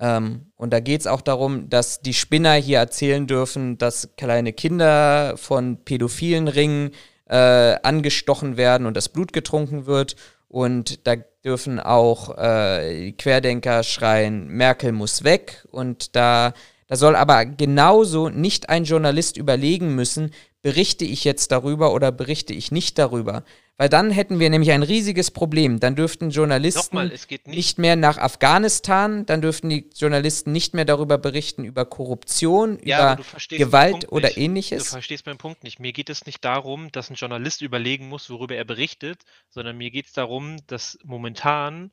[SPEAKER 2] Ähm, und da geht es auch darum, dass die Spinner hier erzählen dürfen, dass kleine Kinder von pädophilen Ringen äh, angestochen werden und das Blut getrunken wird. Und da dürfen auch äh, Querdenker schreien, Merkel muss weg. Und da, da soll aber genauso nicht ein Journalist überlegen müssen, berichte ich jetzt darüber oder berichte ich nicht darüber. Weil dann hätten wir nämlich ein riesiges Problem. Dann dürften Journalisten
[SPEAKER 3] Nochmal, es geht nicht,
[SPEAKER 2] nicht mehr nach Afghanistan, dann dürften die Journalisten nicht mehr darüber berichten über Korruption,
[SPEAKER 3] Ja,
[SPEAKER 2] über
[SPEAKER 3] du
[SPEAKER 2] Gewalt oder
[SPEAKER 3] nicht. Du
[SPEAKER 2] ähnliches.
[SPEAKER 3] verstehst meinen Punkt nicht. Mir geht es nicht darum, dass ein Journalist überlegen muss, worüber er berichtet, sondern mir geht es darum, dass momentan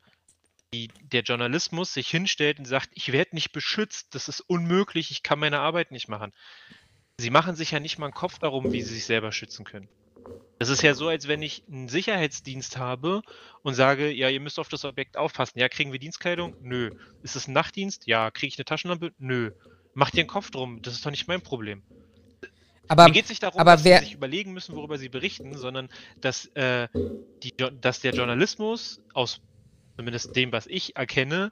[SPEAKER 3] die, der Journalismus sich hinstellt und sagt, ich werde nicht beschützt, das ist unmöglich, ich kann meine Arbeit nicht machen. Sie machen sich ja nicht mal einen Kopf darum, wie sie sich selber schützen können. Das ist ja so, als wenn ich einen Sicherheitsdienst habe und sage, ja, ihr müsst auf das Objekt aufpassen. Ja, kriegen wir Dienstkleidung? Nö. Ist es ein Nachtdienst? Ja. Kriege ich eine Taschenlampe? Nö. Mach dir einen Kopf drum, das ist doch nicht mein Problem.
[SPEAKER 2] Aber
[SPEAKER 3] Mir geht es nicht darum, dass
[SPEAKER 2] wer-
[SPEAKER 3] sie sich überlegen müssen, worüber sie berichten, sondern dass, äh, die, dass der Journalismus aus zumindest dem, was ich erkenne,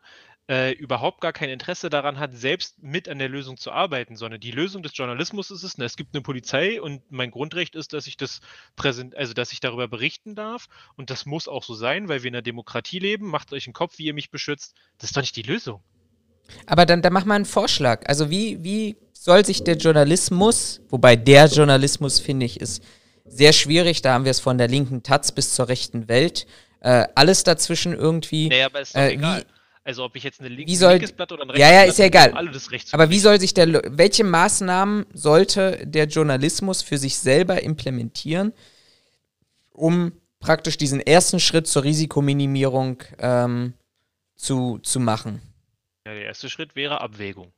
[SPEAKER 3] äh, überhaupt gar kein Interesse daran hat, selbst mit an der Lösung zu arbeiten, sondern die Lösung des Journalismus ist es, na, es gibt eine Polizei und mein Grundrecht ist, dass ich das präsent, also dass ich darüber berichten darf und das muss auch so sein, weil wir in einer Demokratie leben. Macht euch einen Kopf, wie ihr mich beschützt. Das ist doch nicht die Lösung.
[SPEAKER 2] Aber dann, dann mach mal einen Vorschlag. Also wie, wie soll sich der Journalismus, wobei der Journalismus, finde ich, ist sehr schwierig, da haben wir es von der linken Taz bis zur rechten Welt, äh, alles dazwischen irgendwie.
[SPEAKER 3] Naja, aber ist doch
[SPEAKER 2] Äh,
[SPEAKER 3] egal.
[SPEAKER 2] wie-
[SPEAKER 3] Also ob ich jetzt eine link
[SPEAKER 2] wie soll-
[SPEAKER 3] linkes Blatt oder ein rechtes
[SPEAKER 2] Ja, ja,
[SPEAKER 3] Blatt
[SPEAKER 2] ist ja egal.
[SPEAKER 3] Alle das Recht
[SPEAKER 2] Aber wie soll sich der, welche Maßnahmen sollte der Journalismus für sich selber implementieren, um praktisch diesen ersten Schritt zur Risikominimierung ähm, zu, zu machen?
[SPEAKER 3] Ja, der erste Schritt wäre Abwägung.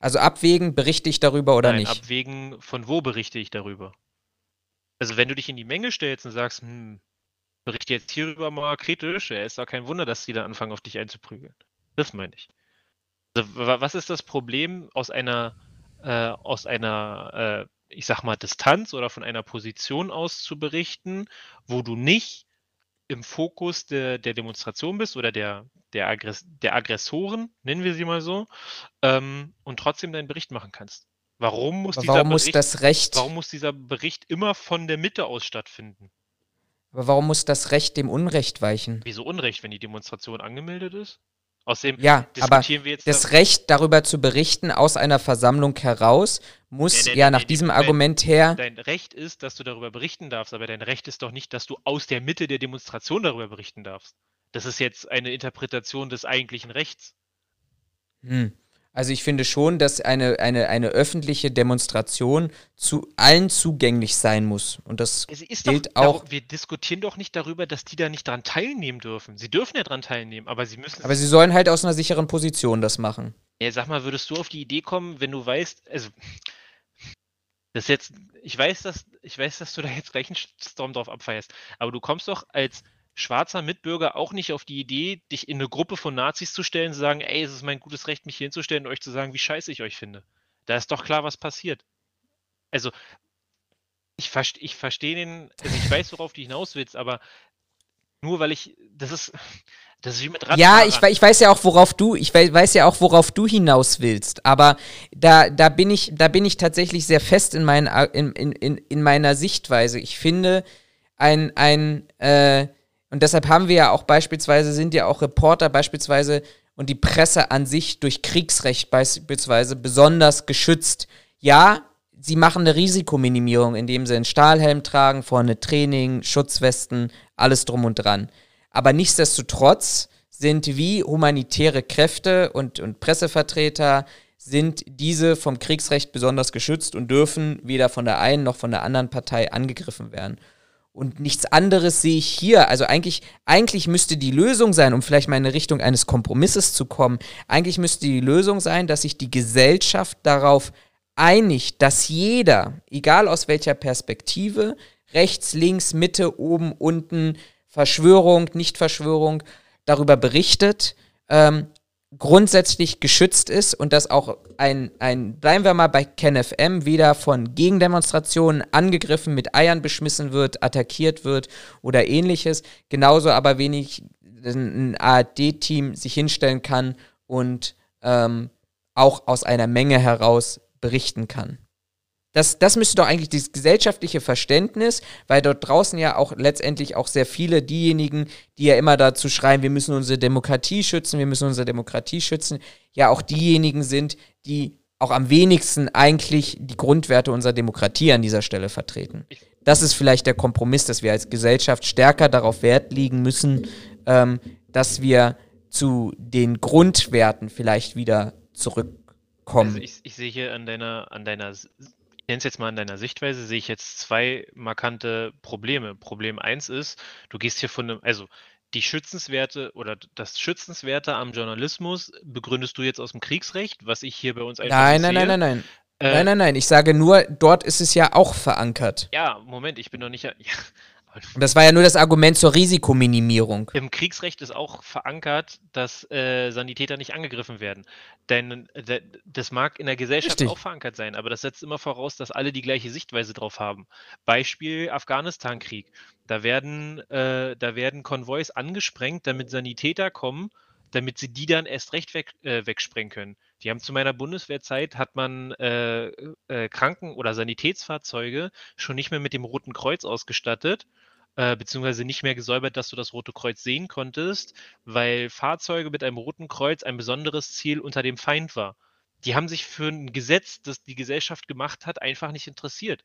[SPEAKER 2] Also abwägen, berichte ich darüber oder
[SPEAKER 3] Nein,
[SPEAKER 2] nicht?
[SPEAKER 3] abwägen, von wo berichte ich darüber. Also wenn du dich in die Menge stellst und sagst, hm, berichte jetzt hierüber mal kritisch, ja, ist doch kein Wunder, dass die da anfangen, auf dich einzuprügeln. Das meine ich. Also, wa- was ist das Problem aus einer, äh, aus einer, äh, ich sag mal, Distanz oder von einer Position aus zu berichten, wo du nicht im Fokus der, der Demonstration bist oder der, der, Aggress der Aggressoren, nennen wir sie mal so, ähm, und trotzdem deinen Bericht machen kannst. Warum muss
[SPEAKER 2] Aber
[SPEAKER 3] dieser
[SPEAKER 2] warum muss
[SPEAKER 3] Bericht, warum muss dieser Bericht immer von der Mitte aus stattfinden?
[SPEAKER 2] Aber warum muss das Recht dem Unrecht weichen?
[SPEAKER 3] Wieso Unrecht, wenn die Demonstration angemeldet ist? Außerdem
[SPEAKER 2] Ja, aber
[SPEAKER 3] diskutieren wir jetzt
[SPEAKER 2] das
[SPEAKER 3] darüber-
[SPEAKER 2] Recht, darüber zu berichten aus einer Versammlung heraus, muss
[SPEAKER 3] Nee, nee,
[SPEAKER 2] ja
[SPEAKER 3] nee,
[SPEAKER 2] nach diesem. Argument her.
[SPEAKER 3] Dein Recht ist, dass du darüber berichten darfst, aber dein Recht ist doch nicht, dass du aus der Mitte der Demonstration darüber berichten darfst. Das ist jetzt eine Interpretation des eigentlichen Rechts.
[SPEAKER 2] Hm. Also ich finde schon, dass eine, eine, eine öffentliche Demonstration zu allen zugänglich sein muss. Und das gilt
[SPEAKER 3] doch,
[SPEAKER 2] auch.
[SPEAKER 3] darum- wir diskutieren doch nicht darüber, dass die da nicht dran teilnehmen dürfen. Sie dürfen ja dran teilnehmen, aber sie müssen.
[SPEAKER 2] Aber sie sollen halt aus einer sicheren Position das machen.
[SPEAKER 3] ja, sag mal, würdest du auf die Idee kommen, wenn du weißt, also das jetzt, ich weiß, dass ich weiß, dass du da jetzt gleich einen Storm drauf abfeierst, aber du kommst doch als schwarzer Mitbürger auch nicht auf die Idee, dich in eine Gruppe von Nazis zu stellen, zu sagen, ey, es ist mein gutes Recht, mich hier hinzustellen und euch zu sagen, wie scheiße ich euch finde. Da ist doch klar, was passiert. Also, ich, verste, ich verstehe den, also ich weiß, worauf du hinaus willst, aber nur weil ich, das ist, das ist wie mit Radfahrern.
[SPEAKER 2] Ja, ich, ich weiß ja auch, worauf du, ich wei- weiß ja auch, worauf du hinaus willst. Aber da, da bin ich, da bin ich tatsächlich sehr fest in, meinen, Ar- in, in, in, in meiner Sichtweise. Ich finde, ein, ein, äh, und deshalb haben wir ja auch beispielsweise, sind ja auch Reporter beispielsweise und die Presse an sich durch Kriegsrecht beispielsweise besonders geschützt. Ja, sie machen eine Risikominimierung, indem sie einen Stahlhelm tragen, vorne Training, Schutzwesten, alles drum und dran. Aber nichtsdestotrotz sind wie humanitäre Kräfte und, und Pressevertreter sind diese vom Kriegsrecht besonders geschützt und dürfen weder von der einen noch von der anderen Partei angegriffen werden. Und nichts anderes sehe ich hier. Also eigentlich, eigentlich müsste die Lösung sein, um vielleicht mal in Richtung eines Kompromisses zu kommen, eigentlich müsste die Lösung sein, dass sich die Gesellschaft darauf einigt, dass jeder, egal aus welcher Perspektive, rechts, links, Mitte, oben, unten, Verschwörung, Nichtverschwörung, darüber berichtet, ähm, grundsätzlich geschützt ist und dass auch ein, ein, bleiben wir mal bei KenFM, weder von Gegendemonstrationen angegriffen, mit Eiern beschmissen wird, attackiert wird oder ähnliches, genauso aber wenig ein ARD-Team sich hinstellen kann und ähm, auch aus einer Menge heraus berichten kann. Das, das müsste doch eigentlich das gesellschaftliche Verständnis, weil dort draußen ja auch letztendlich auch sehr viele diejenigen, die ja immer dazu schreien, wir müssen unsere Demokratie schützen, wir müssen unsere Demokratie schützen, ja auch diejenigen sind, die auch am wenigsten eigentlich die Grundwerte unserer Demokratie an dieser Stelle vertreten. Das ist vielleicht der Kompromiss, dass wir als Gesellschaft stärker darauf Wert legen müssen, ähm, dass wir zu den Grundwerten vielleicht wieder zurückkommen.
[SPEAKER 3] Also ich, ich sehe hier an deiner, an deiner, nenne es jetzt mal an deiner Sichtweise, sehe ich jetzt zwei markante Probleme. Problem eins ist, du gehst hier von einem, also die Schützenswerte oder das Schützenswerte am Journalismus begründest du jetzt aus dem Kriegsrecht, was ich hier bei uns einfach
[SPEAKER 2] Nein, nein, nein,
[SPEAKER 3] sehe.
[SPEAKER 2] nein, nein.
[SPEAKER 3] Äh,
[SPEAKER 2] Nein, nein, nein. Ich sage nur, dort ist es ja auch verankert.
[SPEAKER 3] Ja, Moment, ich bin noch nicht. Ja,
[SPEAKER 2] Und das war ja nur das Argument zur Risikominimierung.
[SPEAKER 3] Im Kriegsrecht ist auch verankert, dass äh, Sanitäter nicht angegriffen werden. Denn äh, das mag in der Gesellschaft
[SPEAKER 2] Richtig.
[SPEAKER 3] auch verankert sein, aber das setzt immer voraus, dass alle die gleiche Sichtweise drauf haben. Beispiel Afghanistan-Krieg. Da werden, äh, da werden Konvois angesprengt, damit Sanitäter kommen, damit sie die dann erst recht weg, äh, wegsprengen können. Die haben zu meiner Bundeswehrzeit hat man äh, äh, Kranken- oder Sanitätsfahrzeuge schon nicht mehr mit dem Roten Kreuz ausgestattet, äh, beziehungsweise nicht mehr gesäubert, dass du das Rote Kreuz sehen konntest, weil Fahrzeuge mit einem Roten Kreuz ein besonderes Ziel unter dem Feind war. Die haben sich für ein Gesetz, das die Gesellschaft gemacht hat, einfach nicht interessiert.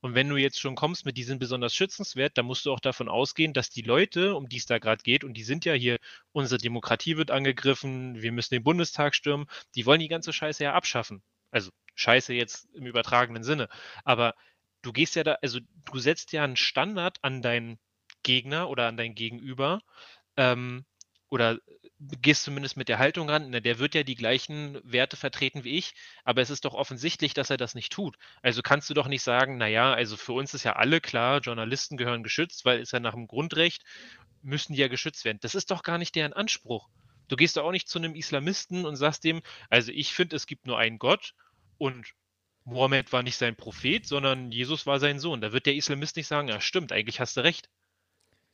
[SPEAKER 3] Und wenn du jetzt schon kommst mit, die sind besonders schützenswert, dann musst du auch davon ausgehen, dass die Leute, um die es da gerade geht, und die sind ja hier, unsere Demokratie wird angegriffen, wir müssen den Bundestag stürmen, die wollen die ganze Scheiße ja abschaffen. Also Scheiße jetzt im übertragenen Sinne. Aber du gehst ja da, also du setzt ja einen Standard an deinen Gegner oder an dein Gegenüber, ähm, oder gehst zumindest mit der Haltung ran, na, der wird ja die gleichen Werte vertreten wie ich, aber es ist doch offensichtlich, dass er das nicht tut. Also kannst du doch nicht sagen, naja, also für uns ist ja alle klar, Journalisten gehören geschützt, weil ist ja nach dem Grundrecht, müssen die ja geschützt werden. Das ist doch gar nicht deren Anspruch. Du gehst doch auch nicht zu einem Islamisten und sagst dem, also ich finde, es gibt nur einen Gott und Mohammed war nicht sein Prophet, sondern Jesus war sein Sohn. Da wird der Islamist nicht sagen, ja stimmt, eigentlich hast du recht.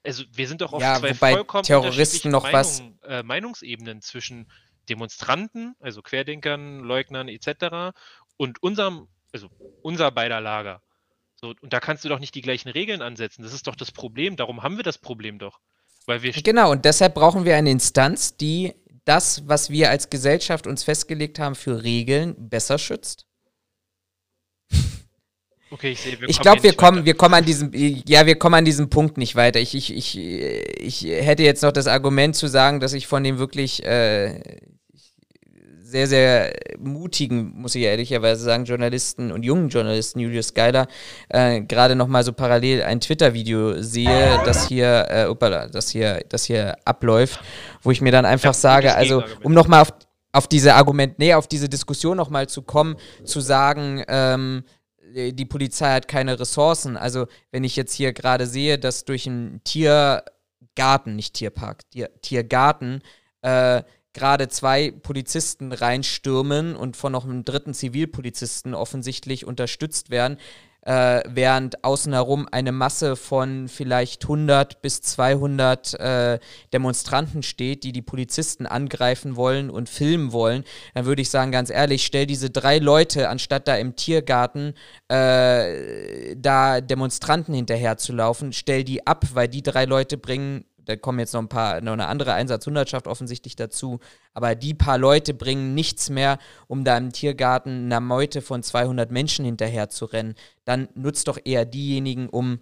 [SPEAKER 3] Also wir sind doch auf
[SPEAKER 2] Ja,
[SPEAKER 3] zwei vollkommen
[SPEAKER 2] Terroristen noch was-
[SPEAKER 3] Meinungen, äh, Meinungsebenen zwischen Demonstranten, also Querdenkern, Leugnern etc. und unserem, also unser beider Lager. So, und da kannst du doch nicht die gleichen Regeln ansetzen. Das ist doch das Problem. Darum haben wir das Problem doch. Weil wir
[SPEAKER 2] Genau, und deshalb brauchen wir eine Instanz, die das, was wir als Gesellschaft uns festgelegt haben für Regeln, besser schützt?
[SPEAKER 3] Okay, ich sehe,
[SPEAKER 2] ich glaube, wir kommen, wir kommen an diesem, ja, wir kommen an diesem Punkt nicht weiter. Ich, ich, ich, ich hätte jetzt noch das Argument zu sagen, dass ich von dem wirklich äh, sehr, sehr mutigen, muss ich ehrlicherweise sagen, Journalisten und jungen Journalisten, Julius Geiler, äh, gerade noch mal so parallel ein Twitter-Video sehe, das hier, äh, upala, das hier, das hier abläuft, wo ich mir dann einfach sage, also um noch mal auf, auf diese Argument, nee, auf diese Diskussion noch mal zu kommen, zu sagen, ähm, die Polizei hat keine Ressourcen. Also wenn ich jetzt hier gerade sehe, dass durch einen Tiergarten, nicht Tierpark, Tier, Tiergarten, äh, gerade zwei Polizisten reinstürmen und von noch einem dritten Zivilpolizisten offensichtlich unterstützt werden, äh, während außen herum eine Masse von vielleicht 100 bis 200 äh, Demonstranten steht, die die Polizisten angreifen wollen und filmen wollen, dann würde ich sagen, ganz ehrlich, stell diese drei Leute, anstatt da im Tiergarten äh, da Demonstranten hinterher zu laufen, stell die ab, weil die drei Leute bringen da kommen jetzt noch ein paar, noch eine andere Einsatzhundertschaft offensichtlich dazu. Aber die paar Leute bringen nichts mehr, um da im Tiergarten einer Meute von 200 Menschen hinterher zu rennen. Dann nutzt doch eher diejenigen, um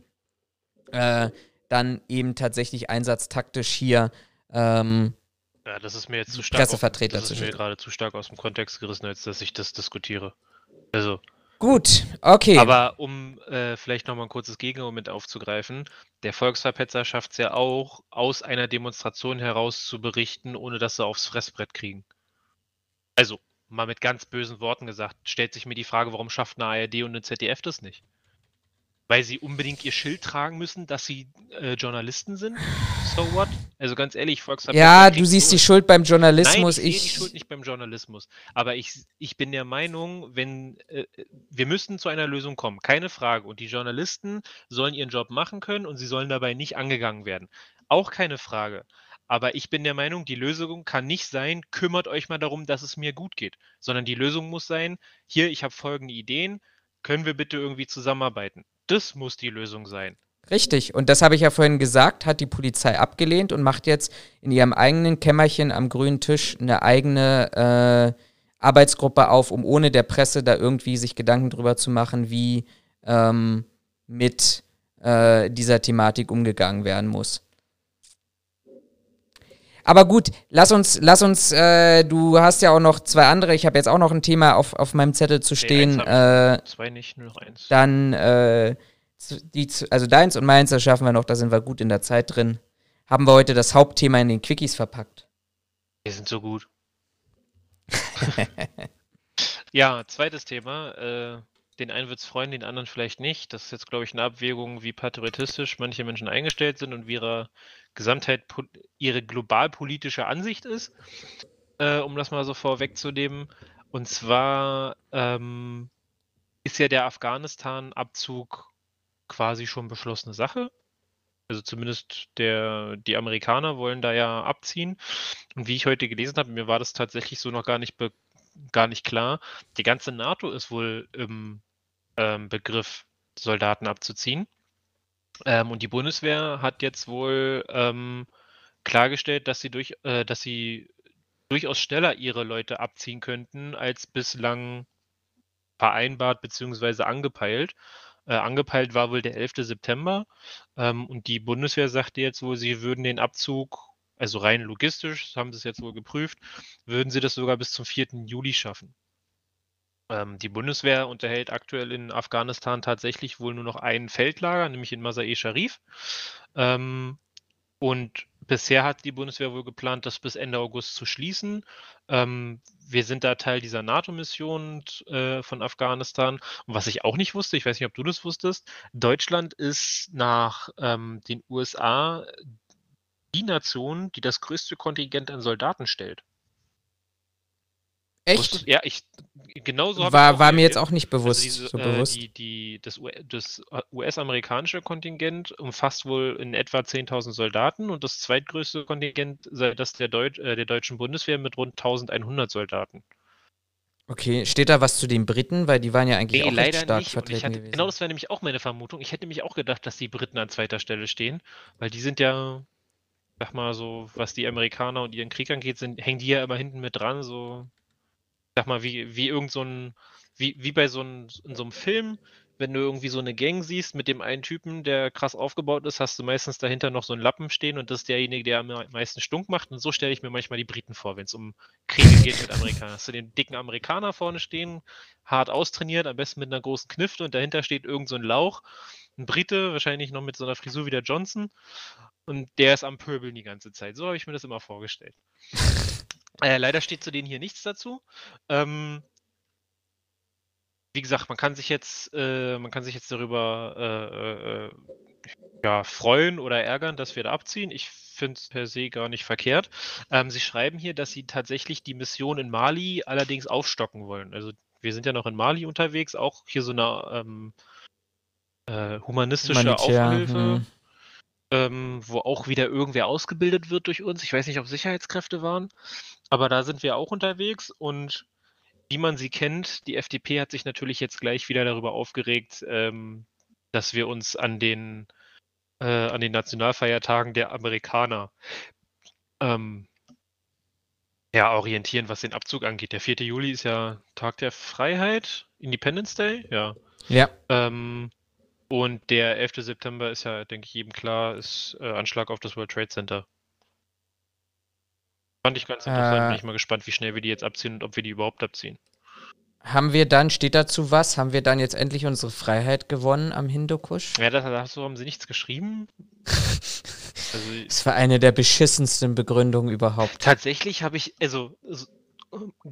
[SPEAKER 2] äh, dann eben tatsächlich einsatztaktisch hier ähm,
[SPEAKER 3] ja, das ist mir jetzt zu stark.
[SPEAKER 2] Pressevertreter
[SPEAKER 3] auf, das ist mir gerade zu stark aus dem Kontext gerissen, als dass ich das diskutiere. Also,
[SPEAKER 2] Gut, okay.
[SPEAKER 3] Aber um äh, vielleicht nochmal ein kurzes Gegenmoment aufzugreifen, der Volksverpetzer schafft es ja auch, aus einer Demonstration heraus zu berichten, ohne dass sie aufs Fressbrett kriegen. Also, mal mit ganz bösen Worten gesagt, stellt sich mir die Frage, warum schafft eine ARD und eine ZDF das nicht? Weil sie unbedingt ihr Schild tragen müssen, dass sie äh, Journalisten sind? So what? Also ganz ehrlich,
[SPEAKER 2] Volkswagen. Ja, du siehst die Schuld beim Journalismus.
[SPEAKER 3] Nein, ich, ich sehe die Schuld nicht beim Journalismus. Aber ich, ich bin der Meinung, wenn äh, wir müssen zu einer Lösung kommen, keine Frage. Und die Journalisten sollen ihren Job machen können und sie sollen dabei nicht angegangen werden. Auch keine Frage. Aber ich bin der Meinung, die Lösung kann nicht sein, kümmert euch mal darum, dass es mir gut geht, sondern die Lösung muss sein, hier, ich habe folgende Ideen, können wir bitte irgendwie zusammenarbeiten? Das muss die Lösung sein.
[SPEAKER 2] Richtig, und das habe ich ja vorhin gesagt, hat die Polizei abgelehnt und macht jetzt in ihrem eigenen Kämmerchen am grünen Tisch eine eigene äh, Arbeitsgruppe auf, um ohne der Presse da irgendwie sich Gedanken drüber zu machen, wie ähm, mit äh, dieser Thematik umgegangen werden muss. Aber gut, lass uns, lass uns, äh, du hast ja auch noch zwei andere, ich habe jetzt auch noch ein Thema auf, auf meinem Zettel zu stehen. Nee, äh,
[SPEAKER 3] zwei nicht, nur eins.
[SPEAKER 2] Dann, äh, die, also deins und meins, das schaffen wir noch, da sind wir gut in der Zeit drin. Haben wir heute das Hauptthema in den Quickies verpackt.
[SPEAKER 3] Wir sind so gut. ja, zweites Thema. Äh, den einen wird es freuen, den anderen vielleicht nicht. Das ist jetzt, glaube ich, eine Abwägung, wie patriotistisch manche Menschen eingestellt sind und wie ihre Gesamtheit ihre globalpolitische Ansicht ist, äh, um das mal so vorwegzunehmen. Und zwar ähm, ist ja der Afghanistan-Abzug quasi schon beschlossene Sache. Also zumindest der, die Amerikaner wollen da ja abziehen. Und wie ich heute gelesen habe, mir war das tatsächlich so noch gar nicht, gar nicht klar. Die ganze NATO ist wohl im ähm, Begriff, Soldaten abzuziehen. Ähm, und die Bundeswehr hat jetzt wohl ähm, klargestellt, dass sie, durch, äh, dass sie durchaus schneller ihre Leute abziehen könnten, als bislang vereinbart bzw. angepeilt. Äh, angepeilt war wohl der 11. September ähm, und die Bundeswehr sagte jetzt wohl, sie würden den Abzug, also rein logistisch, haben sie es jetzt wohl geprüft, würden sie das sogar bis zum 4. Juli schaffen. Ähm, die Bundeswehr unterhält aktuell in Afghanistan tatsächlich wohl nur noch ein Feldlager, nämlich in Masai Sharif. Ähm, und bisher hat die Bundeswehr wohl geplant, das bis Ende August zu schließen. Ähm, wir sind da Teil dieser NATO-Mission äh, von Afghanistan. Und was ich auch nicht wusste, ich weiß nicht, ob du das wusstest, Deutschland ist nach ähm, den USA die Nation, die das größte Kontingent an Soldaten stellt.
[SPEAKER 2] Echt?
[SPEAKER 3] Ja, ich genauso
[SPEAKER 2] habe War, war mir jetzt auch nicht bewusst. Also
[SPEAKER 3] diese, so äh, bewusst. Die, die, das, das US-amerikanische Kontingent umfasst wohl in etwa 10.000 Soldaten und das zweitgrößte Kontingent sei das der, Deut äh, der deutschen Bundeswehr mit rund 1.100 Soldaten.
[SPEAKER 2] Okay, steht da was zu den Briten? Weil die waren ja eigentlich nee, auch leider stark nicht. vertreten
[SPEAKER 3] hatte, gewesen. Genau, das wäre nämlich auch meine Vermutung. Ich hätte nämlich auch gedacht, dass die Briten an zweiter Stelle stehen, weil die sind ja sag mal so, was die Amerikaner und ihren Krieg angeht, sind, hängen die ja immer hinten mit dran, so, sag mal, wie, wie irgend so ein, wie, wie bei so einem, in so einem Film, wenn du irgendwie so eine Gang siehst mit dem einen Typen, der krass aufgebaut ist, hast du meistens dahinter noch so einen Lappen stehen und das ist derjenige, der am meisten Stunk macht. Und so stelle ich mir manchmal die Briten vor, wenn es um Kriege geht mit Amerikanern. Hast du den dicken Amerikaner vorne stehen, hart austrainiert, am besten mit einer großen Knifte und dahinter steht irgend so ein Lauch. Ein Brite, wahrscheinlich noch mit so einer Frisur wie der Johnson. Und der ist am Pöbeln die ganze Zeit. So habe ich mir das immer vorgestellt. Äh, leider steht zu denen hier nichts dazu. Ähm, wie gesagt, man kann sich jetzt, äh, man kann sich jetzt darüber äh, äh, ja, freuen oder ärgern, dass wir da abziehen. Ich finde es per se gar nicht verkehrt. Ähm, sie schreiben hier, dass sie tatsächlich die Mission in Mali allerdings aufstocken wollen. Also wir sind ja noch in Mali unterwegs, auch hier so eine ähm, äh, humanistische
[SPEAKER 2] Humanitär,
[SPEAKER 3] Aufhilfe.
[SPEAKER 2] hm.
[SPEAKER 3] Ähm, wo auch wieder irgendwer ausgebildet wird durch uns. Ich weiß nicht, ob Sicherheitskräfte waren, aber da sind wir auch unterwegs und wie man sie kennt, die FDP hat sich natürlich jetzt gleich wieder darüber aufgeregt, ähm, dass wir uns an den, äh, an den Nationalfeiertagen der Amerikaner ähm, ja, orientieren, was den Abzug angeht. Der 4. Juli ist ja Tag der Freiheit, Independence Day, ja.
[SPEAKER 2] Ja.
[SPEAKER 3] Ähm, und der 11. September ist ja, denke ich, jedem klar, ist äh, Anschlag auf das World Trade Center. Fand ich ganz interessant.
[SPEAKER 2] Äh.
[SPEAKER 3] Bin ich mal gespannt, wie schnell wir die jetzt abziehen und ob wir die überhaupt abziehen.
[SPEAKER 2] Haben wir dann, steht dazu was? Haben wir dann jetzt endlich unsere Freiheit gewonnen am Hindukusch?
[SPEAKER 3] Ja, da, da hast du, haben sie nichts geschrieben. Also,
[SPEAKER 2] Das war eine der beschissensten Begründungen überhaupt.
[SPEAKER 3] tatsächlich habe ich, also, so-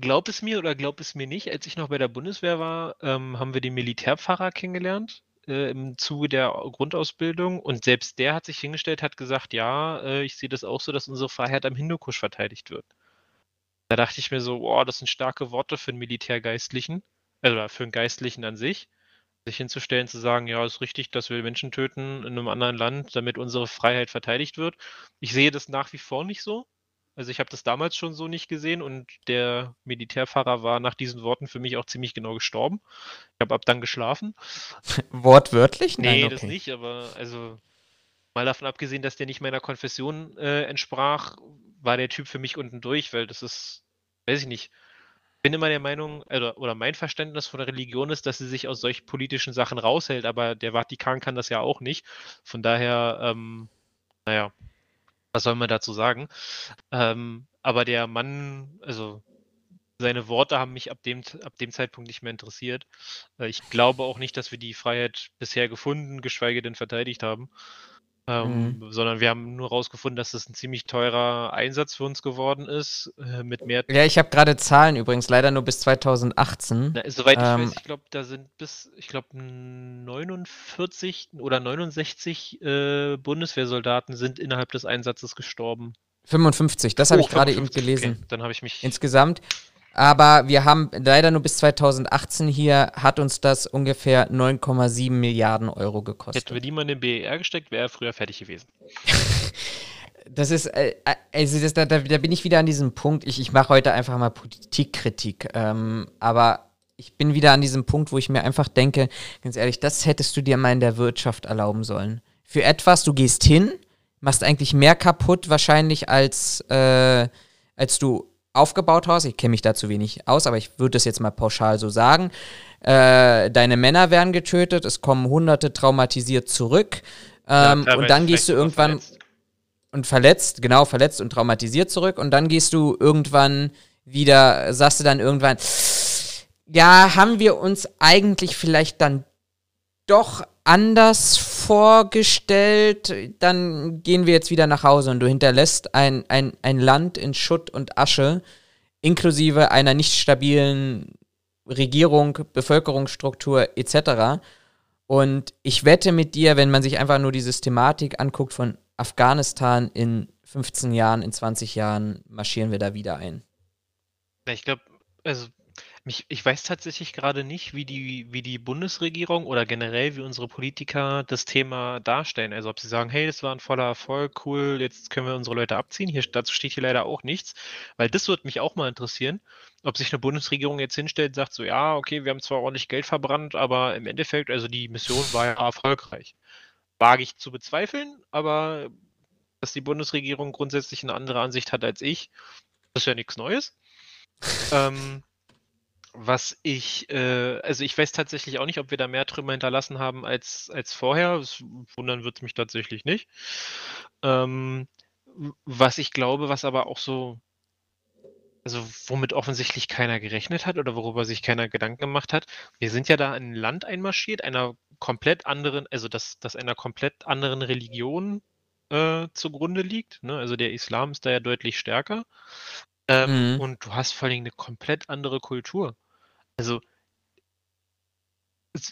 [SPEAKER 3] glaub es mir oder glaub es mir nicht, als ich noch bei der Bundeswehr war, ähm, haben wir den Militärpfarrer kennengelernt äh, im Zuge der Grundausbildung und selbst der hat sich hingestellt, hat gesagt, ja, äh, ich sehe das auch so, dass unsere Freiheit am Hindukusch verteidigt wird. Da dachte ich mir so, boah, das sind starke Worte für einen Militärgeistlichen, also für einen Geistlichen an sich, sich hinzustellen, zu sagen, ja, ist richtig, dass wir Menschen töten in einem anderen Land, damit unsere Freiheit verteidigt wird. Ich sehe das nach wie vor nicht so. Also ich habe das damals schon so nicht gesehen und der Militärfahrer war nach diesen Worten für mich auch ziemlich genau gestorben. Ich habe ab dann geschlafen.
[SPEAKER 2] Wortwörtlich?
[SPEAKER 3] Nee,
[SPEAKER 2] Nein,
[SPEAKER 3] das
[SPEAKER 2] okay.
[SPEAKER 3] nicht, aber also mal davon abgesehen, dass der nicht meiner Konfession äh, entsprach, war der Typ für mich unten durch, weil das ist, weiß ich nicht. Ich bin immer der Meinung, oder, oder mein Verständnis von der Religion ist, dass sie sich aus solchen politischen Sachen raushält, aber der Vatikan kann das ja auch nicht. Von daher, ähm, naja, was soll man dazu sagen? Ähm, aber der Mann, also seine Worte haben mich ab dem, ab dem Zeitpunkt nicht mehr interessiert. Äh, Ich glaube auch nicht, dass wir die Freiheit bisher gefunden, geschweige denn verteidigt haben. Ähm, Sondern wir haben nur herausgefunden, dass das ein ziemlich teurer Einsatz für uns geworden ist, äh, mit mehr.
[SPEAKER 2] Ja, ich habe gerade Zahlen übrigens, leider nur bis 2018.
[SPEAKER 3] Na, soweit ich
[SPEAKER 2] Ähm,
[SPEAKER 3] weiß, ich glaube, da sind bis, ich glaube, 49 oder 69 äh, Bundeswehrsoldaten sind innerhalb des Einsatzes gestorben.
[SPEAKER 2] 55, das habe
[SPEAKER 3] Oh,
[SPEAKER 2] ich gerade eben
[SPEAKER 3] 55,
[SPEAKER 2] gelesen.
[SPEAKER 3] Okay. Dann habe ich mich.
[SPEAKER 2] Insgesamt. Aber wir haben leider nur bis 2018 hier, hat uns das ungefähr 9,7 Milliarden Euro gekostet.
[SPEAKER 3] Hätten wir die mal in den BER gesteckt, wäre er früher fertig gewesen.
[SPEAKER 2] Das ist, äh, also das, da, da da bin ich wieder an diesem Punkt. Ich, ich mache heute einfach mal Politikkritik. Ähm, aber ich bin wieder an diesem Punkt, wo ich mir einfach denke, ganz ehrlich, das hättest du dir mal in der Wirtschaft erlauben sollen. Für etwas, du gehst hin, machst eigentlich mehr kaputt wahrscheinlich, als, äh, als du aufgebaut hast. Ich kenne mich da zu wenig aus, aber ich würde das jetzt mal pauschal so sagen. Äh, deine Männer werden getötet, es kommen Hunderte traumatisiert zurück. Ähm, und
[SPEAKER 3] teilweise
[SPEAKER 2] dann gehst du irgendwann
[SPEAKER 3] verletzt.
[SPEAKER 2] und verletzt, genau, verletzt und traumatisiert zurück und dann gehst du irgendwann wieder, sagst du dann irgendwann, ja, haben wir uns eigentlich vielleicht dann doch anders vorgestellt, dann gehen wir jetzt wieder nach Hause und du hinterlässt ein, ein, ein Land in Schutt und Asche, inklusive einer nicht stabilen Regierung, Bevölkerungsstruktur etc. Und ich wette mit dir, wenn man sich einfach nur die Systematik anguckt von Afghanistan in 15 Jahren, in 20 Jahren, marschieren wir da wieder ein.
[SPEAKER 3] Ich glaube, also mich, ich weiß tatsächlich gerade nicht, wie die, wie die Bundesregierung oder generell wie unsere Politiker das Thema darstellen. Also ob sie sagen, hey, das war ein voller Erfolg, cool, jetzt können wir unsere Leute abziehen. Hier, dazu steht hier leider auch nichts, weil das würde mich auch mal interessieren, ob sich eine Bundesregierung jetzt hinstellt und sagt so, ja, okay, wir haben zwar ordentlich Geld verbrannt, aber im Endeffekt, also die Mission war ja erfolgreich. Wage ich zu bezweifeln, aber dass die Bundesregierung grundsätzlich eine andere Ansicht hat als ich. Das ist ja nichts Neues. ähm, was ich, äh, also ich weiß tatsächlich auch nicht, ob wir da mehr Trümmer hinterlassen haben als, als vorher. Das wundern wird es mich tatsächlich nicht. Ähm, was ich glaube, was aber auch so, also womit offensichtlich keiner gerechnet hat oder worüber sich keiner Gedanken gemacht hat, wir sind ja da in ein Land einmarschiert, einer komplett anderen, also das, das einer komplett anderen Religion äh, zugrunde liegt. Ne? Also der Islam ist da ja deutlich stärker. Ähm, mhm. Und du hast vor allem eine komplett andere Kultur. Also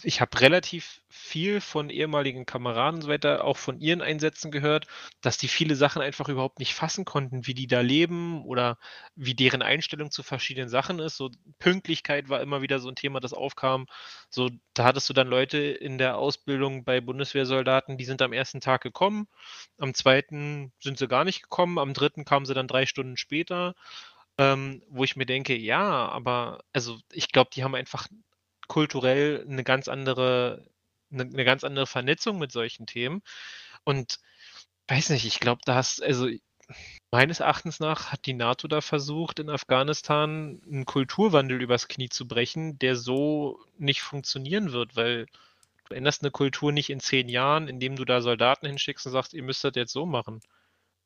[SPEAKER 3] ich habe relativ viel von ehemaligen Kameraden und so weiter, auch von ihren Einsätzen gehört, dass die viele Sachen einfach überhaupt nicht fassen konnten, wie die da leben oder wie deren Einstellung zu verschiedenen Sachen ist. So Pünktlichkeit war immer wieder so ein Thema, das aufkam. So, da hattest du dann Leute in der Ausbildung bei Bundeswehrsoldaten, die sind am ersten Tag gekommen, am zweiten sind sie gar nicht gekommen, am dritten kamen sie dann drei Stunden später. Ähm, wo ich mir denke, ja, aber also ich glaube, die haben einfach kulturell eine ganz andere, eine, eine ganz andere Vernetzung mit solchen Themen. Und weiß nicht, ich glaube, da hast, also meines Erachtens nach hat die NATO da versucht, in Afghanistan einen Kulturwandel übers Knie zu brechen, der so nicht funktionieren wird, weil du änderst eine Kultur nicht in zehn Jahren, indem du da Soldaten hinschickst und sagst, ihr müsst das jetzt so machen.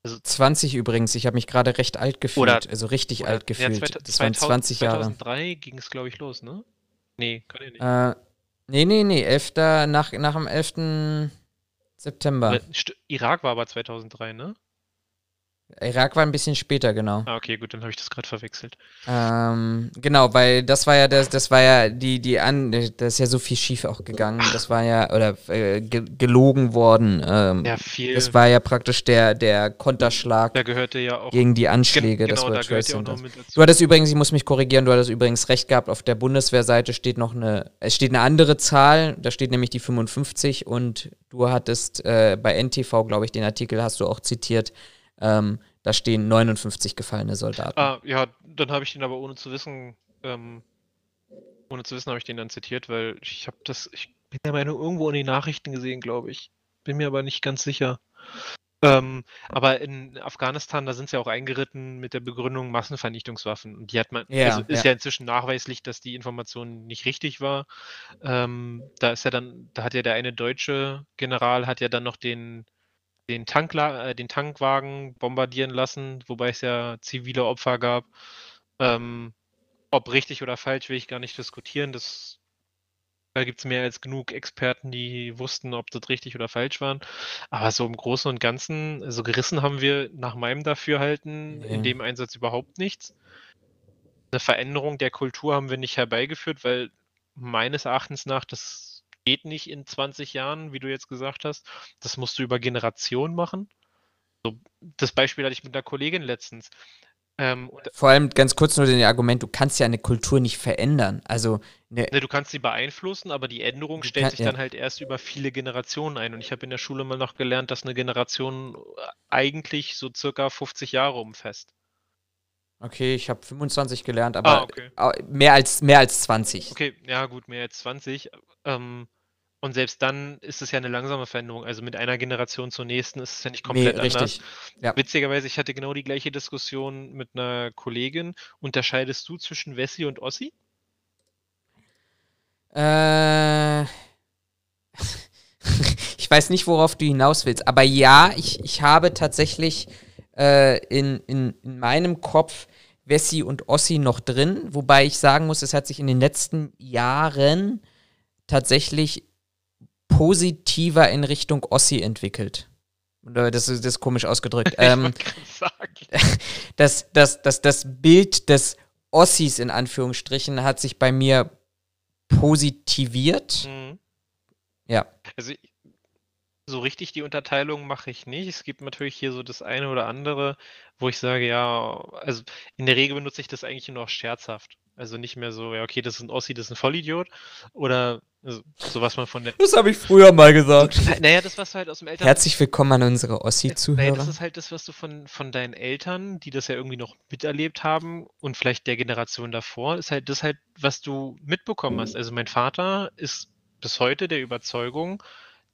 [SPEAKER 2] Also 20 übrigens, ich habe mich gerade recht alt gefühlt, oder, also richtig oder, alt gefühlt. Ja,
[SPEAKER 3] das waren 20 Jahre. 2003 ging es, glaube ich, los, ne?
[SPEAKER 2] Nee, kann ich nicht. Äh, nee, nee, nee, 11. Nach, nach dem 11. September.
[SPEAKER 3] Irak war aber 2003, ne?
[SPEAKER 2] Irak war ein bisschen später, genau.
[SPEAKER 3] Ah, okay, gut, dann habe ich das gerade verwechselt.
[SPEAKER 2] Ähm, genau, weil das war ja das, das war ja die, die an, da ist ja so viel schief auch gegangen. Das war ja, oder äh, gelogen worden. Ähm, ja, viel. Das war ja praktisch der, der Konterschlag
[SPEAKER 3] da gehörte ja auch
[SPEAKER 2] gegen die Anschläge
[SPEAKER 3] genau,
[SPEAKER 2] des
[SPEAKER 3] World Trade Centers.
[SPEAKER 2] Du hattest übrigens, ich muss mich korrigieren, du hattest übrigens recht gehabt, auf der Bundeswehrseite steht noch eine, es steht eine andere Zahl, da steht nämlich die 55 und du hattest äh, bei NTV, glaube ich, den Artikel hast du auch zitiert, ähm, da stehen 59 gefallene Soldaten.
[SPEAKER 3] Ah, ja, dann habe ich den aber ohne zu wissen, ähm, ohne zu wissen habe ich den dann zitiert, weil ich habe das, ich bin der Meinung, irgendwo in den Nachrichten gesehen, glaube ich. Bin mir aber nicht ganz sicher. Ähm, aber in Afghanistan, da sind sie ja auch eingeritten mit der Begründung Massenvernichtungswaffen. Und die hat man, ja, also ist ja. ja. inzwischen nachweislich, dass die Information nicht richtig war. Ähm, da ist ja dann, da hat ja der eine deutsche General hat ja dann noch den den, Tankla äh, den Tankwagen bombardieren lassen, wobei es ja zivile Opfer gab. Ähm, ob richtig oder falsch, will ich gar nicht diskutieren. Das, da gibt es mehr als genug Experten, die wussten, ob das richtig oder falsch waren. Aber so im Großen und Ganzen, so also gerissen haben wir nach meinem Dafürhalten nee. in dem Einsatz überhaupt nichts. Eine Veränderung der Kultur haben wir nicht herbeigeführt, weil meines Erachtens nach das geht nicht in 20 Jahren, wie du jetzt gesagt hast. Das musst du über Generationen machen. So, das Beispiel hatte ich mit einer Kollegin letztens.
[SPEAKER 2] Ähm, Vor allem ganz kurz nur den Argument, du kannst ja eine Kultur nicht verändern. Also
[SPEAKER 3] ne, ne, du kannst sie beeinflussen, aber die Änderung stellt kann, sich ja. dann halt erst über viele Generationen ein. Und ich habe in der Schule mal noch gelernt, dass eine Generation eigentlich so circa 50 Jahre umfasst.
[SPEAKER 2] Okay, ich habe 25 gelernt, aber ah, okay. mehr, als, mehr als 20.
[SPEAKER 3] Okay, ja gut, mehr als 20. Ähm, und selbst dann ist es ja eine langsame Veränderung. Also mit einer Generation zur nächsten ist es ja nicht komplett nee, richtig. anders. Ja. Witzigerweise, ich hatte genau die gleiche Diskussion mit einer Kollegin. Unterscheidest du zwischen Wessi und Ossi?
[SPEAKER 2] Äh. ich weiß nicht, worauf du hinaus willst. Aber ja, ich, ich habe tatsächlich äh, in, in, in meinem Kopf Wessi und Ossi noch drin. Wobei ich sagen muss, es hat sich in den letzten Jahren tatsächlich positiver in Richtung Ossi entwickelt. Das ist, das ist komisch ausgedrückt. ähm, das, das, das, das Bild des Ossis in Anführungsstrichen hat sich bei mir positiviert. Mhm.
[SPEAKER 3] Ja. Also so richtig die Unterteilung mache ich nicht. Es gibt natürlich hier so das eine oder andere, wo ich sage, ja, also in der Regel benutze ich das eigentlich nur noch scherzhaft. Also nicht mehr so, ja, okay, das ist ein Ossi, das ist ein Vollidiot. Oder also, so was man von der.
[SPEAKER 2] Das habe ich früher mal gesagt.
[SPEAKER 3] naja, das, was du halt aus dem
[SPEAKER 2] Eltern. Herzlich willkommen an unsere Ossi-Zuhörer. Naja,
[SPEAKER 3] das ist halt das, was du von, von deinen Eltern, die das ja irgendwie noch miterlebt haben und vielleicht der Generation davor, ist halt das halt, was du mitbekommen hast. Also mein Vater ist bis heute der Überzeugung,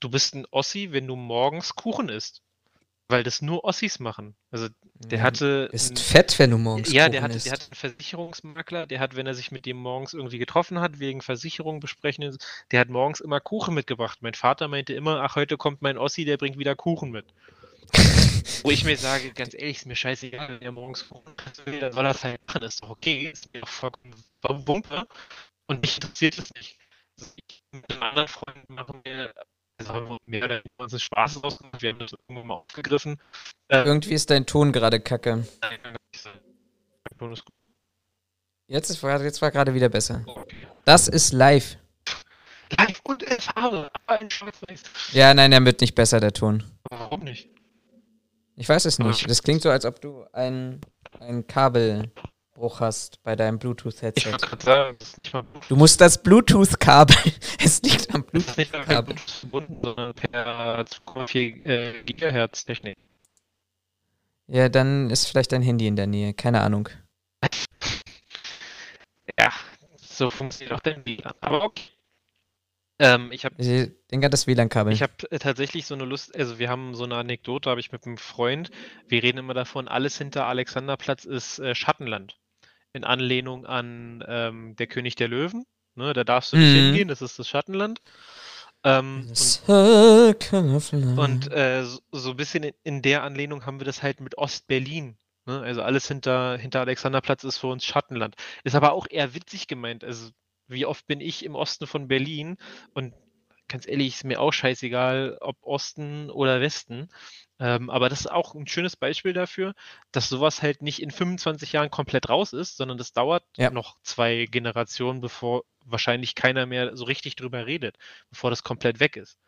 [SPEAKER 3] du bist ein Ossi, wenn du morgens Kuchen isst. Weil das nur Ossis machen. Also der
[SPEAKER 2] Ja,
[SPEAKER 3] hatte.
[SPEAKER 2] Ist
[SPEAKER 3] ein-
[SPEAKER 2] fett, wenn du morgens
[SPEAKER 3] ja, der hatte, der hatte einen Versicherungsmakler, der hat, wenn er sich mit dem morgens irgendwie getroffen hat, wegen Versicherung besprechen, der hat morgens immer Kuchen mitgebracht. Mein Vater meinte immer, ach, heute kommt mein Ossi, der bringt wieder Kuchen mit. Wo ich mir sage, ganz ehrlich, ist mir scheißegal, wenn er morgens Kuchen will, dann soll er es halt machen, ist doch okay, ist mir doch vollkommen Wumpe. Und mich interessiert es nicht. Also ich, mit einem anderen Freund machen wir, haben wir mehr oder weniger uns Spaß ausgemacht, wir haben das irgendwann mal aufgegriffen. Äh,
[SPEAKER 2] Irgendwie ist dein Ton gerade kacke.
[SPEAKER 3] nein, kann gar nicht sein. Mein Ton ist gut.
[SPEAKER 2] Jetzt, ist, jetzt war gerade wieder besser.
[SPEAKER 3] Okay.
[SPEAKER 2] Das ist live.
[SPEAKER 3] Live und in Farbe, aber in Schwarz-Weiß.
[SPEAKER 2] Ja, nein, der wird nicht besser, der Ton.
[SPEAKER 3] Warum nicht?
[SPEAKER 2] Ich weiß es nicht. Das klingt so, als ob du einen Kabelbruch hast bei deinem Bluetooth-Headset. Du musst das Bluetooth-Kabel. Es liegt am
[SPEAKER 3] das ist nicht per
[SPEAKER 2] Bluetooth-Kabel.
[SPEAKER 3] Bluetooth verbunden, sondern per 2,4 äh, Gigahertz Technik.
[SPEAKER 2] Ja, dann ist vielleicht dein Handy in der Nähe. Keine Ahnung.
[SPEAKER 3] Ja, so funktioniert auch dein WLAN. Aber okay. Ähm, ich habe
[SPEAKER 2] denke an das WLAN-Kabel.
[SPEAKER 3] ich hab, äh, tatsächlich so eine Lust, also wir haben so eine Anekdote, habe ich mit einem Freund, wir reden immer davon, alles hinter Alexanderplatz ist äh, Schattenland. In Anlehnung an ähm, der König der Löwen. Ne, da darfst du nicht
[SPEAKER 2] Mhm.
[SPEAKER 3] hingehen, das ist das Schattenland. Ähm, und. Und äh, so, so ein bisschen in, in der Anlehnung haben wir das halt mit Ostberlin. Ne? Also alles hinter, hinter Alexanderplatz ist für uns Schattenland. Ist aber auch eher witzig gemeint. Also wie oft bin ich im Osten von Berlin und ganz ehrlich, ist mir auch scheißegal, ob Osten oder Westen. Ähm, aber das ist auch ein schönes Beispiel dafür, dass sowas halt nicht in 25 Jahren komplett raus ist, sondern das dauert
[SPEAKER 2] Ja.
[SPEAKER 3] noch zwei Generationen, bevor wahrscheinlich keiner mehr so richtig drüber redet, bevor das komplett weg ist.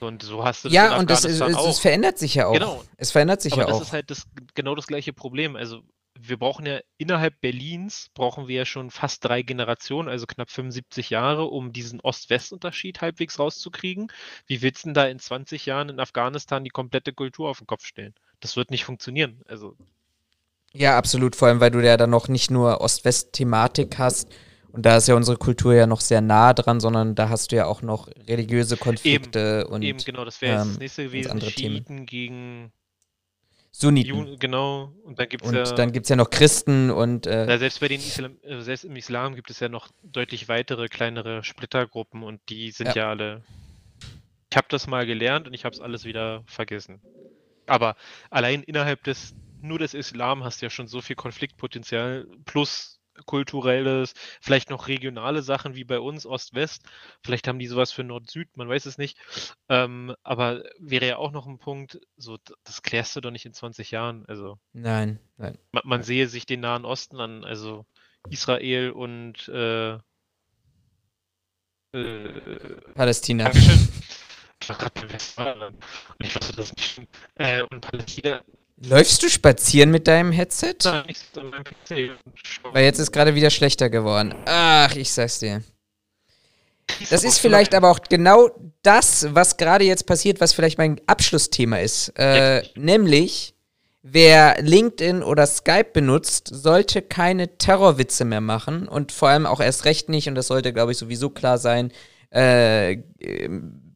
[SPEAKER 3] Und so hast du das
[SPEAKER 2] ja, und das, ist, es, es verändert sich ja auch.
[SPEAKER 3] Genau.
[SPEAKER 2] Es verändert sich
[SPEAKER 3] Aber
[SPEAKER 2] ja
[SPEAKER 3] das
[SPEAKER 2] auch.
[SPEAKER 3] ist halt das, genau das gleiche Problem. Also wir brauchen ja innerhalb Berlins brauchen wir ja schon fast drei Generationen, also knapp 75 Jahre, um diesen Ost-West-Unterschied halbwegs rauszukriegen. Wie willst du denn da in 20 Jahren in Afghanistan die komplette Kultur auf den Kopf stellen? Das wird nicht funktionieren. Also
[SPEAKER 2] Ja, absolut. Vor allem, weil du ja dann noch nicht nur Ost-West-Thematik hast. Und da ist ja unsere Kultur ja noch sehr nah dran, sondern da hast du ja auch noch religiöse Konflikte und
[SPEAKER 3] eben genau, das wäre jetzt das
[SPEAKER 2] ähm,
[SPEAKER 3] nächste gewesen.
[SPEAKER 2] Themen.
[SPEAKER 3] Schiiten gegen
[SPEAKER 2] Sunniten.
[SPEAKER 3] Juden, genau. Und dann gibt es ja.
[SPEAKER 2] dann gibt es ja noch Christen und äh,
[SPEAKER 3] Ja, selbst bei den Islam, äh, selbst im Islam gibt es ja noch deutlich weitere kleinere Splittergruppen und die sind
[SPEAKER 2] Ja.
[SPEAKER 3] ja, alle. Ich habe das mal gelernt und ich habe es alles wieder vergessen. Aber allein innerhalb des nur des Islam hast du ja schon so viel Konfliktpotenzial plus kulturelles, vielleicht noch regionale Sachen wie bei uns Ost-West. Vielleicht haben die sowas für Nord-Süd, man weiß es nicht. Ähm, aber wäre ja auch noch ein Punkt, so das klärst du doch nicht in 20 Jahren. Also
[SPEAKER 2] nein, nein.
[SPEAKER 3] man, man sehe sich den Nahen Osten an, also Israel und äh, äh,
[SPEAKER 2] Palästina.
[SPEAKER 3] Dankeschön. Ich war gerade beim Westfalen und ich wusste das nicht. Äh, und Palästina,
[SPEAKER 2] Läufst du spazieren mit deinem Headset?
[SPEAKER 3] nein, ich sitze an meinem PC.
[SPEAKER 2] Weil jetzt ist gerade wieder schlechter geworden. Ach, ich sag's dir. Das ist vielleicht aber auch genau das, was gerade jetzt passiert, was vielleicht mein Abschlussthema ist. Äh, nämlich, wer LinkedIn oder Skype benutzt, sollte keine Terrorwitze mehr machen und vor allem auch erst recht nicht, und das sollte, glaube ich, sowieso klar sein, äh,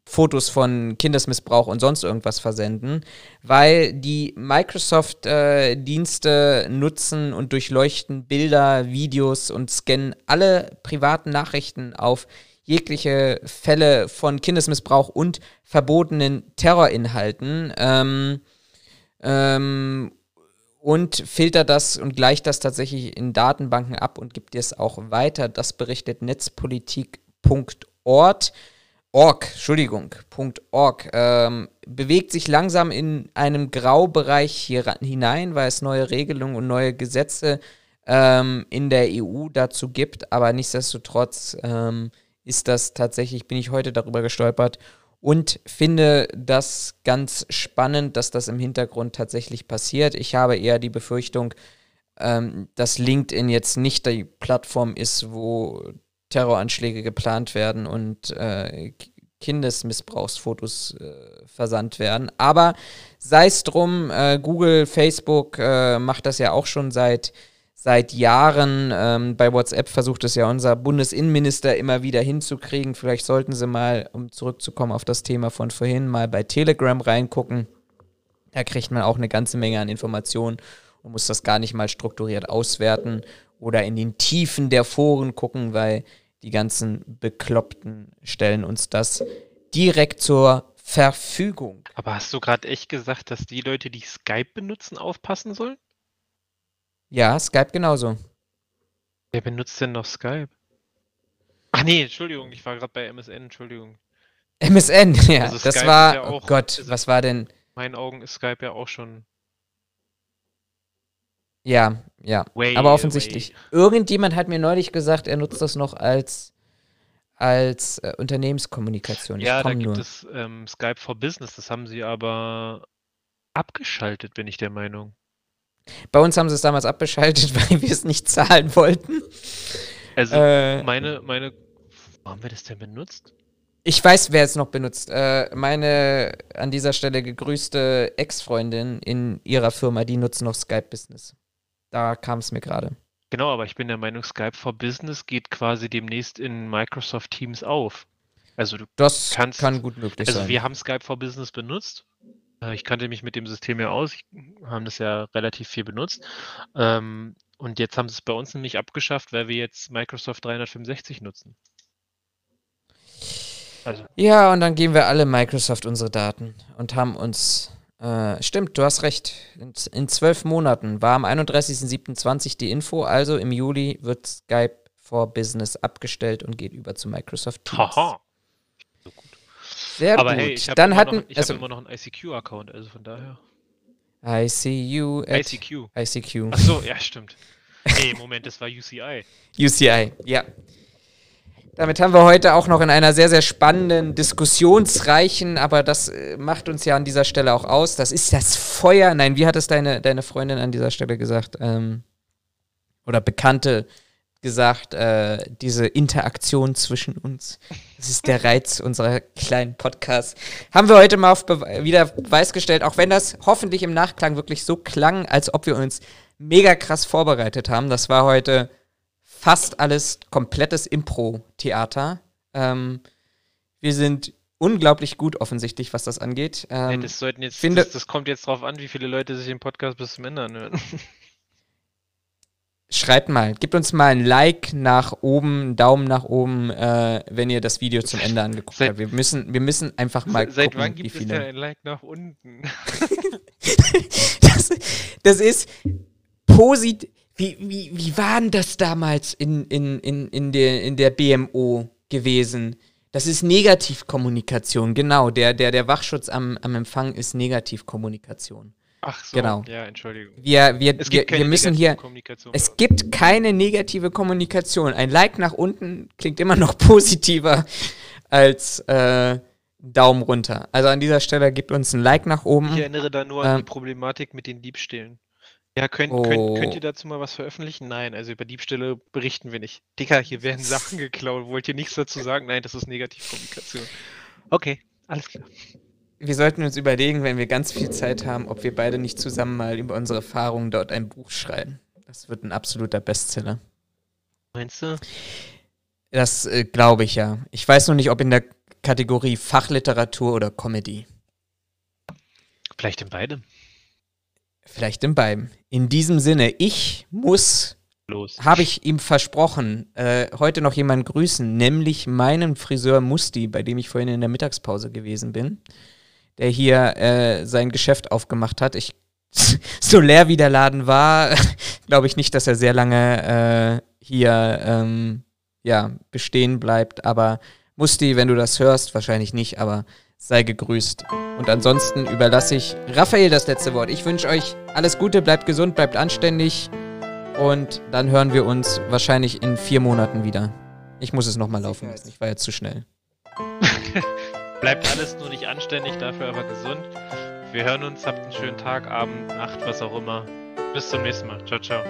[SPEAKER 2] Fotos von Kindesmissbrauch und sonst irgendwas versenden, weil die Microsoft-Dienste nutzen und durchleuchten Bilder, Videos und scannen alle privaten Nachrichten auf jegliche Fälle von Kindesmissbrauch und verbotenen Terrorinhalten. Ähm, ähm, und filtert das und gleicht das tatsächlich in Datenbanken ab und gibt es auch weiter. Das berichtet netzpolitik.org. Org, Entschuldigung, .org, ähm, bewegt sich langsam in einem Graubereich hier hinein, weil es neue Regelungen und neue Gesetze ähm, in der EU dazu gibt, aber nichtsdestotrotz ähm, ist das tatsächlich, bin ich heute darüber gestolpert und finde das ganz spannend, dass das im Hintergrund tatsächlich passiert. Ich habe eher die Befürchtung, ähm, dass LinkedIn jetzt nicht die Plattform ist, wo Terroranschläge geplant werden und äh, Kindesmissbrauchsfotos äh, versandt werden. Aber sei es drum, äh, Google, Facebook äh, macht das ja auch schon seit, seit Jahren. Ähm, bei WhatsApp versucht es ja unser Bundesinnenminister immer wieder hinzukriegen. Vielleicht sollten sie mal, um zurückzukommen auf das Thema von vorhin, mal bei Telegram reingucken. Da kriegt man auch eine ganze Menge an Informationen und muss das gar nicht mal strukturiert auswerten oder in den Tiefen der Foren gucken, weil die ganzen Bekloppten stellen uns das direkt zur Verfügung.
[SPEAKER 3] Aber hast du gerade echt gesagt, dass die Leute, die Skype benutzen, aufpassen sollen?
[SPEAKER 2] Ja, Skype genauso.
[SPEAKER 3] Wer benutzt denn noch Skype? Ach nee, Entschuldigung, ich war gerade bei MSN, Entschuldigung.
[SPEAKER 2] MSN, ja,
[SPEAKER 3] Also
[SPEAKER 2] das war,
[SPEAKER 3] ja
[SPEAKER 2] oh
[SPEAKER 3] auch-
[SPEAKER 2] Gott,
[SPEAKER 3] ist-
[SPEAKER 2] was war denn,
[SPEAKER 3] In meinen Augen ist Skype ja auch schon
[SPEAKER 2] ja, ja,
[SPEAKER 3] way
[SPEAKER 2] aber offensichtlich. Irgendjemand hat mir neulich gesagt, er nutzt das noch als, als äh, Unternehmenskommunikation. Ich
[SPEAKER 3] Ja, da gibt
[SPEAKER 2] nur.
[SPEAKER 3] es ähm, Skype for Business, das haben sie aber abgeschaltet, bin ich der Meinung.
[SPEAKER 2] Bei uns haben sie es damals abgeschaltet, weil wir es nicht zahlen wollten.
[SPEAKER 3] Also
[SPEAKER 2] Äh,
[SPEAKER 3] meine, meine, wo haben wir das denn benutzt?
[SPEAKER 2] Ich weiß, wer es noch benutzt. Äh, meine an dieser Stelle gegrüßte Ex-Freundin in ihrer Firma, die nutzt noch Skype Business. Da kam es mir gerade.
[SPEAKER 3] Genau, aber ich bin der Meinung, Skype for Business geht quasi demnächst in Microsoft Teams auf. Also du,
[SPEAKER 2] Das
[SPEAKER 3] Kannst-
[SPEAKER 2] kann gut möglich
[SPEAKER 3] also
[SPEAKER 2] sein.
[SPEAKER 3] wir haben Skype for Business benutzt. Äh, Ich kannte mich mit dem System ja aus. Ich haben das ja relativ viel benutzt. Ähm, und jetzt haben sie es bei uns nämlich abgeschafft, weil wir jetzt Microsoft 365 nutzen. Also
[SPEAKER 2] Ja, und dann geben wir alle Microsoft unsere Daten und haben uns. Äh, stimmt, du hast recht. In, in zwölf Monaten war am 31.07.20 die Info, also im Juli wird Skype for Business abgestellt und geht über zu Microsoft Teams.
[SPEAKER 3] haha. So gut.
[SPEAKER 2] Sehr
[SPEAKER 3] Aber
[SPEAKER 2] gut.
[SPEAKER 3] hey, ich habe
[SPEAKER 2] dann
[SPEAKER 3] immer,
[SPEAKER 2] hatten.
[SPEAKER 3] noch, ich
[SPEAKER 2] also,
[SPEAKER 3] hab immer noch einen ICQ-Account, also von daher.
[SPEAKER 2] I see you at
[SPEAKER 3] ICQ.
[SPEAKER 2] ICQ.
[SPEAKER 3] Ach so, ja, stimmt. Nee, Moment, das war UCI.
[SPEAKER 2] UCI, ja. Damit haben wir heute auch noch in einer sehr, sehr spannenden, diskussionsreichen, aber das äh, macht uns ja an dieser Stelle auch aus. Das ist das Feuer. Nein, wie hat es deine, deine Freundin an dieser Stelle gesagt? Ähm, oder Bekannte gesagt, äh, diese Interaktion zwischen uns. Das ist der Reiz unserer kleinen Podcasts. Haben wir heute mal auf Bewe wieder Beweis gestellt, auch wenn das hoffentlich im Nachklang wirklich so klang, als ob wir uns mega krass vorbereitet haben. Das war heute fast alles komplettes Impro-Theater. Ähm, wir sind unglaublich gut offensichtlich, was das angeht. Ähm,
[SPEAKER 3] das sollten jetzt,
[SPEAKER 2] finde-
[SPEAKER 3] das, das kommt jetzt drauf an, wie viele Leute sich den Podcast bis zum Ende anhören.
[SPEAKER 2] schreibt mal, gebt uns mal ein Like nach oben, einen Daumen nach oben, äh, wenn ihr das Video zum Ende angeguckt
[SPEAKER 3] Seit-
[SPEAKER 2] habt. Wir müssen, wir müssen einfach mal
[SPEAKER 3] Seit
[SPEAKER 2] gucken,
[SPEAKER 3] wann
[SPEAKER 2] wie
[SPEAKER 3] gibt es
[SPEAKER 2] viele.
[SPEAKER 3] denn ein Like nach unten?
[SPEAKER 2] das, das ist positiv. Wie, wie, wie war denn das damals in, in, in, in, der, in der BMO gewesen? Das ist Negativkommunikation, genau. Der, der, der Wachschutz am, am Empfang ist Negativkommunikation.
[SPEAKER 3] Ach so,
[SPEAKER 2] Genau.
[SPEAKER 3] ja, Entschuldigung.
[SPEAKER 2] Wir, wir,
[SPEAKER 3] Es
[SPEAKER 2] wir,
[SPEAKER 3] gibt keine
[SPEAKER 2] wir müssen
[SPEAKER 3] negative
[SPEAKER 2] hier.
[SPEAKER 3] Kommunikation.
[SPEAKER 2] Es gibt keine negative Kommunikation. Ein Like nach unten klingt immer noch positiver als äh, Daumen runter. Also an dieser Stelle gibt uns ein Like nach oben.
[SPEAKER 3] Ich erinnere da nur an die
[SPEAKER 2] Ähm.
[SPEAKER 3] Problematik mit den Diebstählen. Ja, könnt,
[SPEAKER 2] Oh.
[SPEAKER 3] könnt, könnt ihr dazu mal was veröffentlichen? Nein, also über Diebstähle berichten wir nicht. Dicker, hier werden Sachen geklaut. Wollt ihr nichts dazu sagen? Nein, das ist Negativkommunikation. Okay, alles klar.
[SPEAKER 2] Wir sollten uns überlegen, wenn wir ganz viel Zeit haben, ob wir beide nicht zusammen mal über unsere Erfahrungen dort ein Buch schreiben. Das wird ein absoluter Bestseller.
[SPEAKER 3] Meinst du?
[SPEAKER 2] Das äh, glaube ich ja. Ich weiß nur nicht, ob in der Kategorie Fachliteratur oder Comedy.
[SPEAKER 3] Vielleicht in beidem.
[SPEAKER 2] Vielleicht in beiden. In diesem Sinne, ich muss habe ich ihm versprochen, äh, heute noch jemanden grüßen, nämlich meinen Friseur Musti, bei dem ich vorhin in der Mittagspause gewesen bin, der hier äh, sein Geschäft aufgemacht hat. Ich, so leer wie der Laden war, glaube ich nicht, dass er sehr lange äh, hier ähm, ja, bestehen bleibt. Aber Musti, wenn du das hörst, wahrscheinlich nicht, aber sei gegrüßt. Und ansonsten überlasse ich Raphael das letzte Wort. Ich wünsche euch alles Gute, bleibt gesund, bleibt anständig. Und dann hören wir uns wahrscheinlich in vier Monaten wieder. Ich muss es nochmal laufen lassen. Ich war jetzt zu schnell.
[SPEAKER 3] Bleibt alles nur nicht anständig, dafür aber gesund. Wir hören uns, habt einen schönen Tag, Abend, Nacht, was auch immer. Bis zum nächsten Mal. Ciao, ciao.